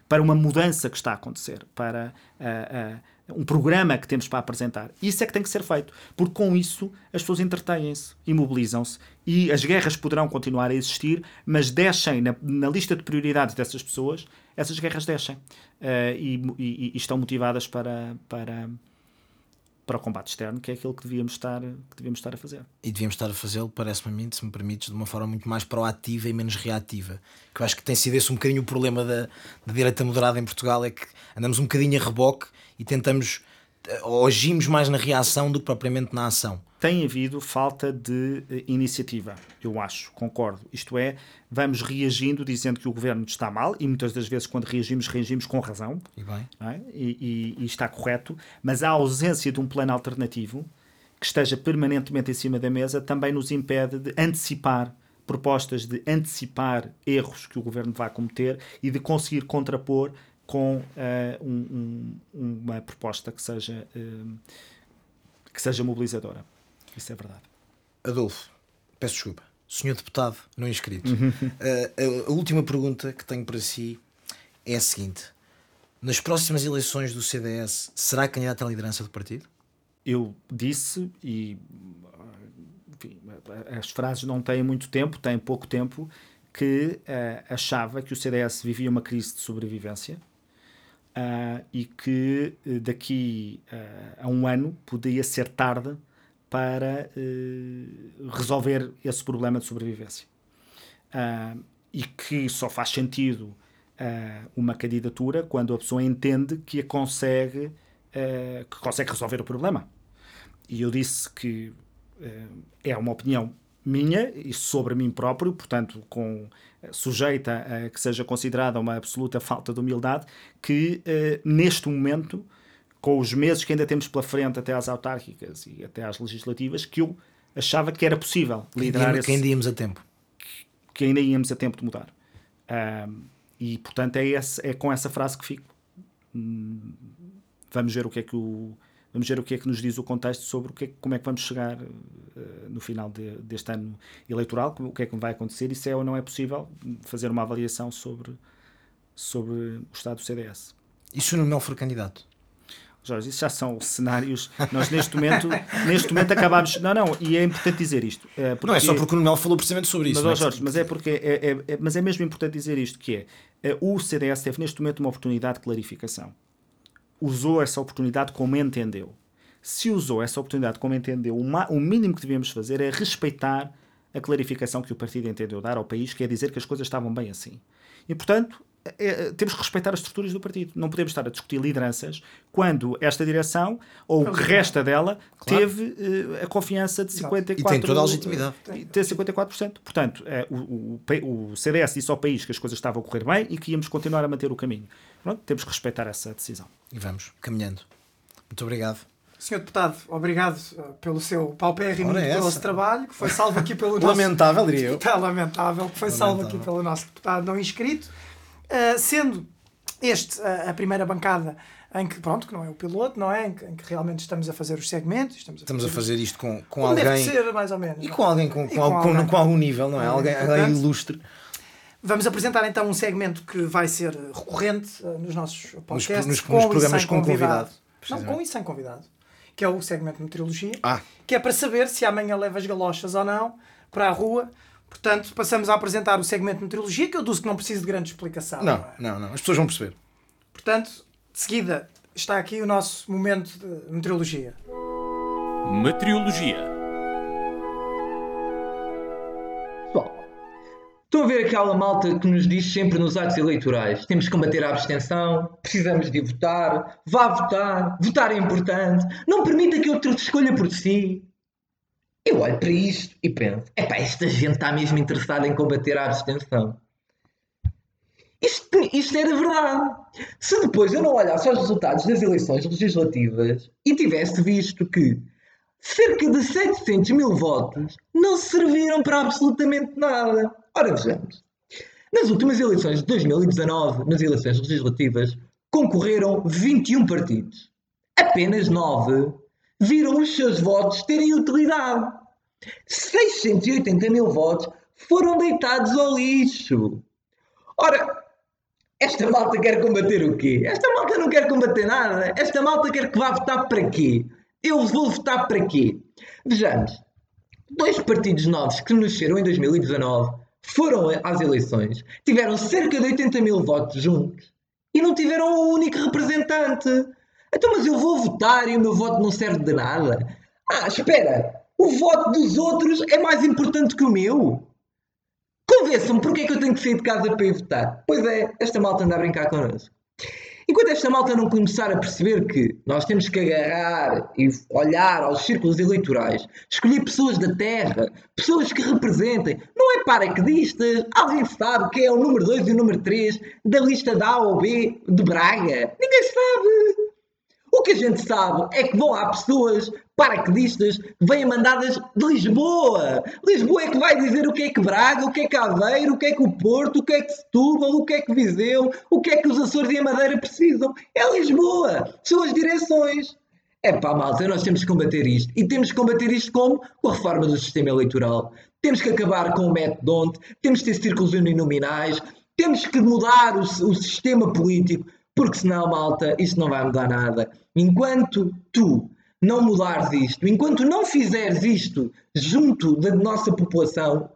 para uma mudança que está a acontecer, para uh, uh, um programa que temos para apresentar. Isso é que tem que ser feito, porque com isso as pessoas entretêm-se e mobilizam-se e as guerras poderão continuar a existir, mas descem na, na lista de prioridades dessas pessoas, essas guerras descem uh, e, e, e, estão motivadas para, para, para o combate externo, que é aquilo que devíamos estar, que devíamos estar a fazer. E devíamos estar a fazê-lo, parece-me a mim, se me permites, de uma forma muito mais proativa e menos reativa. Que eu acho que tem sido esse um bocadinho o problema da, da direita moderada em Portugal, é que andamos um bocadinho a reboque e tentamos eh, ou agimos mais na reação do que propriamente na ação. Tem havido falta de uh, iniciativa, eu acho, concordo. Isto é, vamos reagindo dizendo que o governo está mal, e muitas das vezes, quando reagimos, reagimos com razão, e, bem. É? E, e, e está correto, mas a ausência de um plano alternativo que esteja permanentemente em cima da mesa também nos impede de antecipar propostas, de antecipar erros que o governo vai cometer e de conseguir contrapor com uh, um, um, uma proposta que seja, uh, que seja mobilizadora. Isso é verdade. Adolfo, peço desculpa. Senhor deputado não inscrito, uh, a, a última pergunta que tenho para si é a seguinte: nas próximas eleições do CDS, será candidato à liderança do partido? Eu disse, e enfim, as frases não têm muito tempo, têm pouco tempo, que uh, achava que o CDS vivia uma crise de sobrevivência uh, e que uh, daqui uh, a um ano poderia ser tarde para resolver esse problema de sobrevivência. e que só faz sentido uma candidatura quando a pessoa entende que a consegue, que consegue resolver o problema. E eu disse que é uma opinião minha e sobre mim próprio, portanto, com sujeita a que seja considerada uma absoluta falta de humildade, que uh, neste momento, com os meses que ainda temos pela frente até às autárquicas e até às legislativas, que eu achava que era possível liderar que, ainda íamos a tempo. Que, que ainda íamos a tempo de mudar. e, portanto, é, esse, é com essa frase que fico. Hum, vamos ver o que é que o Vamos ver o que é que nos diz o contexto sobre o que é, como é que vamos chegar uh, no final de, deste ano eleitoral, o que é que vai acontecer e se é ou não é possível fazer uma avaliação sobre, sobre o estado do CDS. E se o Nuno for candidato? Jorge, isso já são cenários. Nós neste momento, neste momento acabámos. Não, não, e é importante dizer isto. É porque, não é só porque o Nuno falou precisamente sobre isso. Mas, é? Jorge, mas é porque é, é, é, mas é mesmo importante dizer isto: que é, é o CDS teve neste momento uma oportunidade de clarificação usou essa oportunidade como entendeu. Se usou essa oportunidade como entendeu, o, mínimo que devíamos fazer é respeitar a clarificação que o partido entendeu dar ao país, que é dizer que as coisas estavam bem assim. E, portanto, é, é, temos que respeitar as estruturas do partido. Não podemos estar a discutir lideranças quando esta direção, ou o que resta dela, claro. teve uh, a confiança de 54%. E tem toda a legitimidade. Tem 54%. Portanto, uh, o, o, o, CDS disse ao país que as coisas estavam a correr bem e que íamos continuar a manter o caminho. Pronto, temos que respeitar essa decisão. E vamos, caminhando. Muito obrigado. Senhor Deputado, obrigado uh, pelo seu paupérrimo e é pelo seu trabalho, que foi salvo aqui pelo nosso... Lamentável, diria eu. Está lamentável, que foi salvo aqui Lamentável. pelo nosso deputado não inscrito. Uh, sendo este uh, a primeira bancada em que, pronto, que não é o piloto, não é? Em que, em que realmente estamos a fazer os segmentos, estamos a Estamos a fazer isto com, com como deve alguém. ser, mais ou menos. E não é? com alguém com, com, com al- com- alguém. com algum nível, não é? Alguém Alguém, alguém ilustre. Vamos apresentar então um segmento que vai ser recorrente uh, nos nossos podcasts, nos- com nos programas com convidado. Não, Precisamente. com e sem convidado. Que é o segmento de meteorologia. Ah. Que é para saber se amanhã leva as galochas ou não para a rua. Portanto, passamos a apresentar o segmento de meteorologia, que eu deduzo que não precisa de grande explicação. Não, é? não, não. As pessoas vão perceber. Portanto, de seguida, está aqui o nosso momento de meteorologia. Meteorologia. Pessoal, estão a ver aquela malta que nos diz sempre nos atos eleitorais: temos que combater a abstenção, precisamos de votar, vá votar, votar é importante, não permita que outro te escolha por si. Eu olho para isto e penso: epá, esta gente está mesmo interessada em combater a abstenção. Isto, isto era verdade. Se depois eu não olhasse aos resultados das eleições legislativas e tivesse visto que cerca de 700 mil votos não serviram para absolutamente nada. Ora, vejamos. Nas últimas eleições de 2019, nas eleições legislativas, concorreram 21 partidos. Apenas 9 viram os seus votos terem utilidade. 680 mil votos foram deitados ao lixo. Ora, esta malta quer combater o quê? Esta malta não quer combater nada. Esta malta quer que vá votar para quê? Eu vou votar para quê? Vejamos. Dois partidos novos que nasceram em 2019 foram às eleições, tiveram cerca de 80 mil votos juntos e não tiveram um único representante. Então, mas eu vou votar e o meu voto não serve de nada? Ah, espera! O voto dos outros é mais importante que o meu? Convençam-me porque é que eu tenho que sair de casa para ir votar. Pois é, esta malta anda a brincar connosco. Enquanto esta malta não começar a perceber que nós temos que agarrar e olhar aos círculos eleitorais, escolher pessoas da terra, pessoas que representem, não é paraquedistas, alguém sabe quem é o número 2 e o número 3 da lista da A ou B de Braga? Ninguém sabe! O que a gente sabe é que vão há pessoas paraquedistas que vêm mandadas de Lisboa. Lisboa é que vai dizer o que é que Braga, o que é que Aveiro, o que é que o Porto, o que é que Setúbal, o que é que Viseu, o que é que os Açores e a Madeira precisam. É Lisboa. São as direções. É pá, malta, nós temos que combater isto. E temos que combater isto como? Com a reforma do sistema eleitoral. Temos que acabar com o método onde, temos que ter círculos uninominais, temos que mudar o, o sistema político, porque senão, malta, isto não vai mudar nada. Enquanto tu não mudares isto, enquanto não fizeres isto junto da nossa população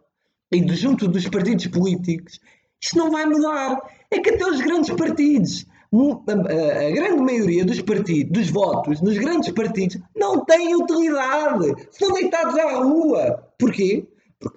e junto dos partidos políticos, isto não vai mudar. É que até os grandes partidos, a grande maioria dos partidos, dos votos nos grandes partidos, não têm utilidade. São deitados à rua. Porquê?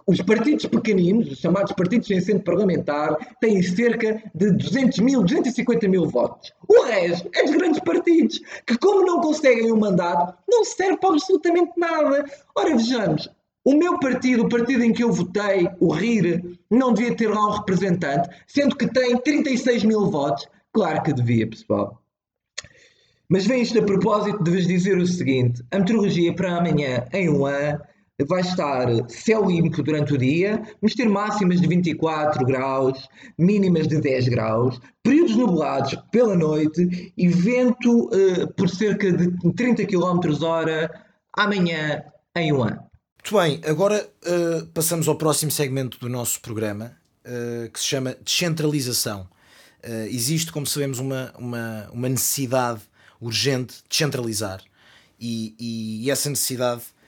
Os partidos pequeninos, os chamados partidos sem assento parlamentar, têm cerca de 200 mil, 250 mil votos. O resto é dos grandes partidos, que como não conseguem um mandato, não serve para absolutamente nada. Ora, vejamos, o meu partido, o partido em que eu votei, o RIR, não devia ter lá um representante, sendo que tem 36 mil votos. Claro que devia, pessoal. Mas vem isto a propósito de vos dizer o seguinte: a meteorologia para amanhã, em um ano, vai estar céu limpo durante o dia, vamos ter máximas de 24 graus, mínimas de 10 graus, períodos nublados pela noite e vento eh, por cerca de 30 km hora amanhã, em ano. Muito bem, agora uh, passamos ao próximo segmento do nosso programa, uh, que se chama descentralização. Uh, existe, como sabemos, uma, uma, uma necessidade urgente de descentralizar. E, e- essa necessidade uh,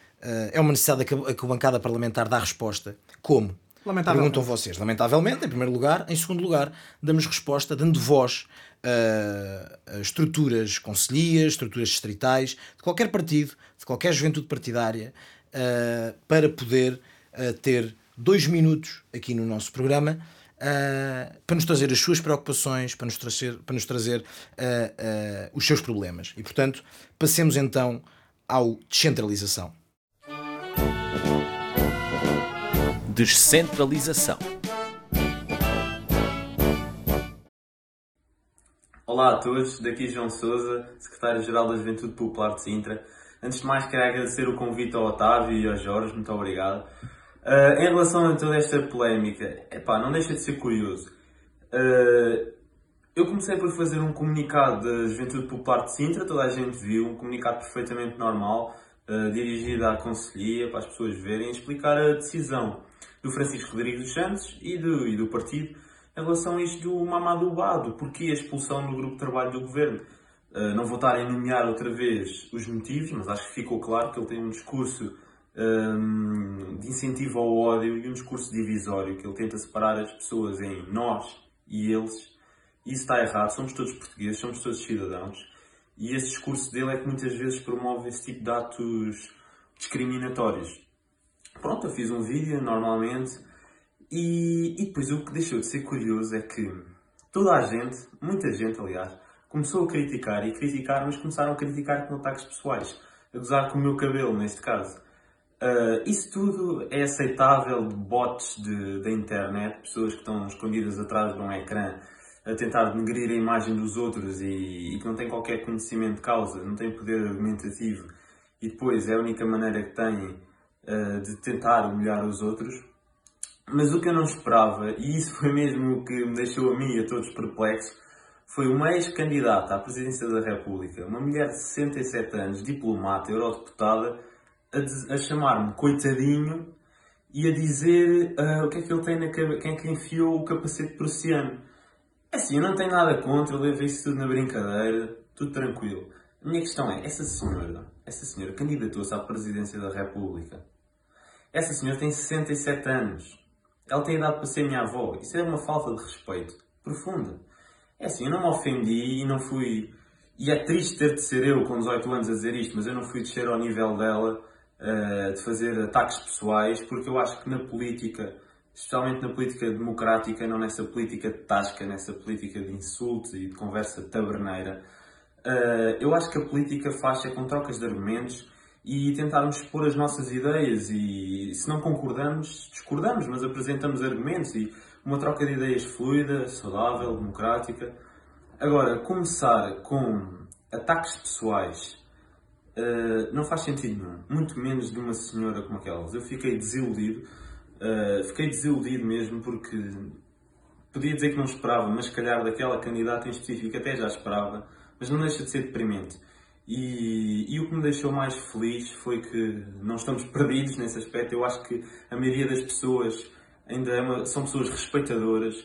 é uma necessidade a que, a bancada parlamentar dá resposta. Como? Lamentavelmente. Perguntam vocês. Lamentavelmente, em primeiro lugar. Em segundo lugar, damos resposta dando voz a, a estruturas conselhias, estruturas distritais, de qualquer partido, de qualquer juventude partidária, uh, para poder ter dois minutos aqui no nosso programa uh, para nos trazer as suas preocupações, para nos trazer, para nos trazer uh, uh, os seus problemas. E, portanto, passemos então ao descentralização. Descentralização. Olá a todos, daqui João Souza, secretário-geral da Juventude Popular de Sintra. Antes de mais, quero agradecer o convite ao Otávio e ao Jorge, muito obrigado. Uh, em relação a toda esta polémica, epá, não deixa de ser curioso. Uh, eu comecei por fazer um comunicado da Juventude Popular de Sintra, toda a gente viu, um comunicado perfeitamente normal, uh, dirigido à Conselhia, para as pessoas verem, explicar a decisão do Francisco Rodrigues dos Santos e do, e do partido em relação a isto do Mamadou Bado, porque a expulsão do grupo de trabalho do governo. Uh, não vou estar a enumerar outra vez os motivos, mas acho que ficou claro que ele tem um discurso um, de incentivo ao ódio e um discurso divisório, que ele tenta separar as pessoas em nós e eles isso está errado, somos todos portugueses, somos todos cidadãos. E esse discurso dele é que muitas vezes promove esse tipo de atos discriminatórios. Pronto, eu fiz um vídeo normalmente e, e depois o que deixou de ser curioso é que toda a gente, muita gente aliás, começou a criticar e criticar, mas começaram a criticar com ataques pessoais, a gozar com o meu cabelo neste caso. Uh, isso tudo é aceitável de bots da internet, pessoas que estão escondidas atrás de um ecrã a tentar denegrir a imagem dos outros e, e, que não têm qualquer conhecimento de causa, não têm poder argumentativo e depois é a única maneira que têm uh, de tentar humilhar os outros. Mas o que eu não esperava, e isso foi mesmo o que me deixou a mim e a todos perplexos, foi uma ex-candidata à presidência da República, uma mulher de 67 anos, diplomata, eurodeputada, a, a chamar-me coitadinho e a dizer uh, o que é que ele tem na cabeça, quem é que enfiou o capacete prussiano. Assim, eu não tenho nada contra, eu levo isso tudo na brincadeira, tudo tranquilo. A minha questão é, essa senhora, essa senhora candidatou-se à presidência da República. Essa senhora tem 67 anos. Ela tem idade para ser minha avó. Isso é uma falta de respeito profunda. É assim, eu não me ofendi e não fui. E é triste ter de ser eu com 18 anos a dizer isto, mas eu não fui descer ao nível dela uh, de fazer ataques pessoais, porque eu acho que na política especialmente na política democrática, não nessa política de tasca, nessa política de insultos e de conversa taberneira. Uh, eu acho que a política faz-se com trocas de argumentos e tentarmos expor as nossas ideias e se não concordamos, discordamos, mas apresentamos argumentos e uma troca de ideias fluida, saudável, democrática. Agora, começar com ataques pessoais uh, não faz sentido nenhum, muito menos de uma senhora como aquelas. Eu fiquei desiludido Uh, fiquei desiludido mesmo porque podia dizer que não esperava, mas se calhar daquela candidata em específico até já esperava, mas não deixa de ser deprimente. E, e, o que me deixou mais feliz foi que não estamos perdidos nesse aspecto. Eu acho que a maioria das pessoas ainda é uma, são pessoas respeitadoras,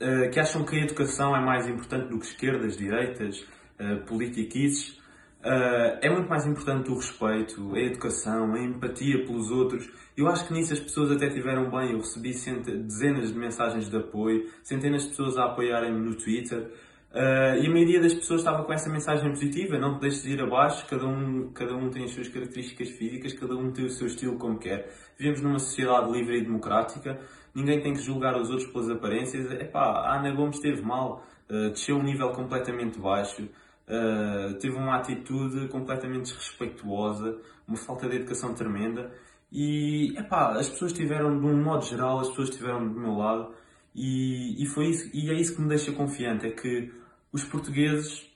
uh, que acham que a educação é mais importante do que esquerdas, direitas, uh, politiquices. Uh, é muito mais importante o respeito, a educação, a empatia pelos outros. Eu acho que nisso as pessoas até tiveram bem. Eu recebi dezenas de mensagens de apoio, centenas de pessoas a apoiarem-me no Twitter. Uh, e a maioria das pessoas estava com essa mensagem positiva: não te deixes de ir abaixo, cada um, cada um tem as suas características físicas, cada um tem o seu estilo como quer. Vivemos numa sociedade livre e democrática, ninguém tem que julgar os outros pelas aparências. Epá, a Ana Gomes esteve mal, uh, desceu um nível completamente baixo. Uh, teve uma atitude completamente desrespeituosa, uma falta de educação tremenda. E epá, as pessoas tiveram, de um modo geral, as pessoas estiveram do meu lado. E, e, foi isso, e é isso que me deixa confiante: é que os portugueses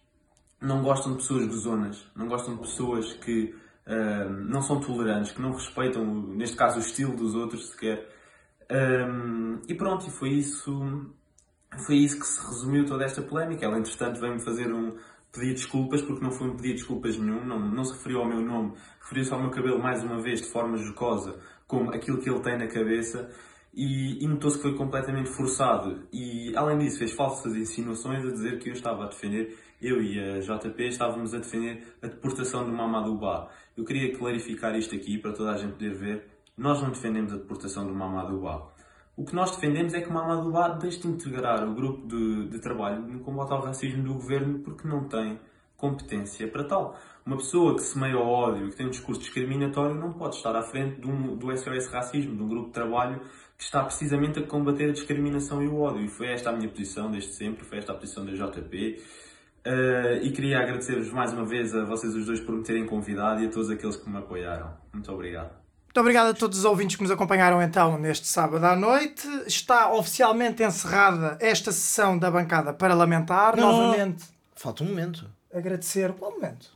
não gostam de pessoas gozonas, não gostam de pessoas que uh, não são tolerantes, que não respeitam, neste caso, o estilo dos outros sequer. Um, e pronto, e foi isso, foi isso que se resumiu toda esta polémica. Ela, entretanto, veio-me fazer um, pedir desculpas, porque não foi um pedido de desculpas nenhum, não, não se referiu ao meu nome, referiu-se ao meu cabelo mais uma vez de forma jocosa, como aquilo que ele tem na cabeça, e, e notou-se que foi completamente forçado. E além disso, fez falsas insinuações a dizer que eu estava a defender, eu e a JP estávamos a defender a deportação do Mamadou. Eu queria clarificar isto aqui para toda a gente poder ver. Nós não defendemos a deportação do Mamadou. O que nós defendemos é que Mamadou Ba deixe de integrar o grupo de, de trabalho no combate ao racismo do governo porque não tem competência para tal. Uma pessoa que semeia ódio que tem um discurso discriminatório não pode estar à frente um, do SOS Racismo, de um grupo de trabalho que está precisamente a combater a discriminação e o ódio. E foi esta a minha posição desde sempre, foi esta a posição da JP. Uh, eh, e queria agradecer-vos mais uma vez a vocês os dois por me terem convidado e a todos aqueles que me apoiaram. Muito obrigado. Muito obrigado a todos os ouvintes que nos acompanharam então neste sábado à noite. Está oficialmente encerrada esta sessão da bancada parlamentar. Não, Novamente. Falta um momento. Agradecer. Qual momento?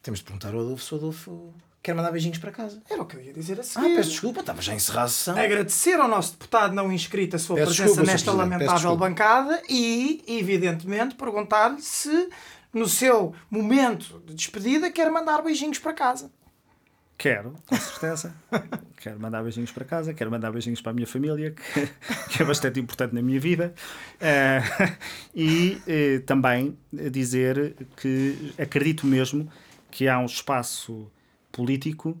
Temos de perguntar ao Adolfo se o Adolfo quer mandar beijinhos para casa. Era o que eu ia dizer a Ah, peço desculpa, estava já a encerrar a sessão. Agradecer ao nosso deputado não inscrito a sua Peço presença desculpa, nesta lamentável bancada e, evidentemente, perguntar-lhe se, no seu momento de despedida, quer mandar beijinhos para casa. Quero, com certeza. quero mandar beijinhos para casa, quero mandar beijinhos para a minha família, que, que é bastante importante na minha vida. Eh, e eh, também dizer que acredito mesmo que há um espaço político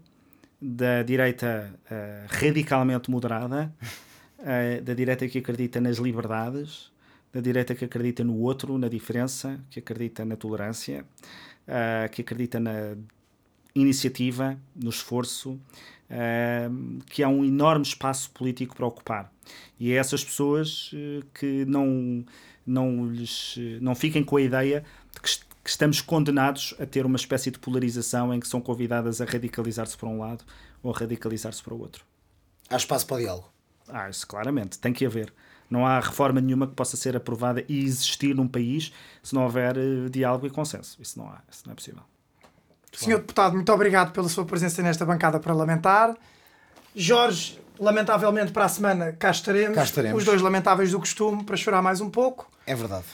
da direita eh, radicalmente moderada, da direita que acredita nas liberdades, da direita que acredita no outro, na diferença, que acredita na tolerância, que acredita na iniciativa, no esforço, ehm, que há um enorme espaço político para ocupar. E é essas pessoas eh, que não, não, lhes, eh, não fiquem com a ideia de que, est- que estamos condenados a ter uma espécie de polarização em que são convidadas a radicalizar-se para um lado ou a radicalizar-se para o outro. Há espaço para o diálogo. Ah, isso claramente, tem que haver. Não há reforma nenhuma que possa ser aprovada e existir num país se não houver eh, diálogo e consenso. Isso não há, isso não é possível. Senhor Deputado, muito obrigado pela sua presença nesta bancada parlamentar. Jorge, lamentavelmente para a semana cá estaremos. Cá estaremos. Os dois lamentáveis do costume para chorar mais um pouco. É verdade.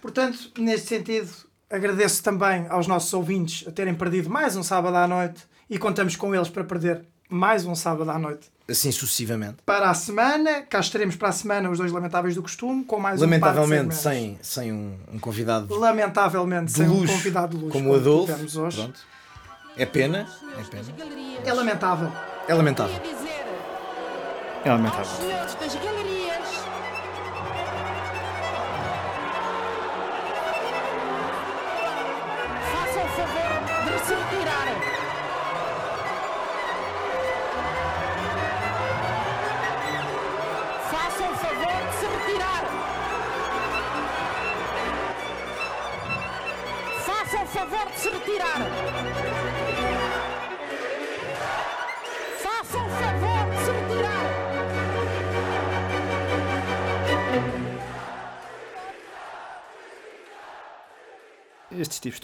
Portanto, neste sentido, agradeço também aos nossos ouvintes a terem perdido mais um sábado à noite e contamos com eles para perder mais um sábado à noite. Assim sucessivamente. Para a semana, cá estaremos para a semana os dois lamentáveis do costume, com mais um Lamentavelmente, segmentos. sem, sem um, um convidado Lamentavelmente, sem um convidado de luxo como o Adolfo. hoje. Pronto. É pena. É pena. É lamentável. É lamentável. É lamentável. senhores das galerias façam o favor de se retirarem. Façam o favor de se retirar. Façam o favor de se retirar. Estes tipos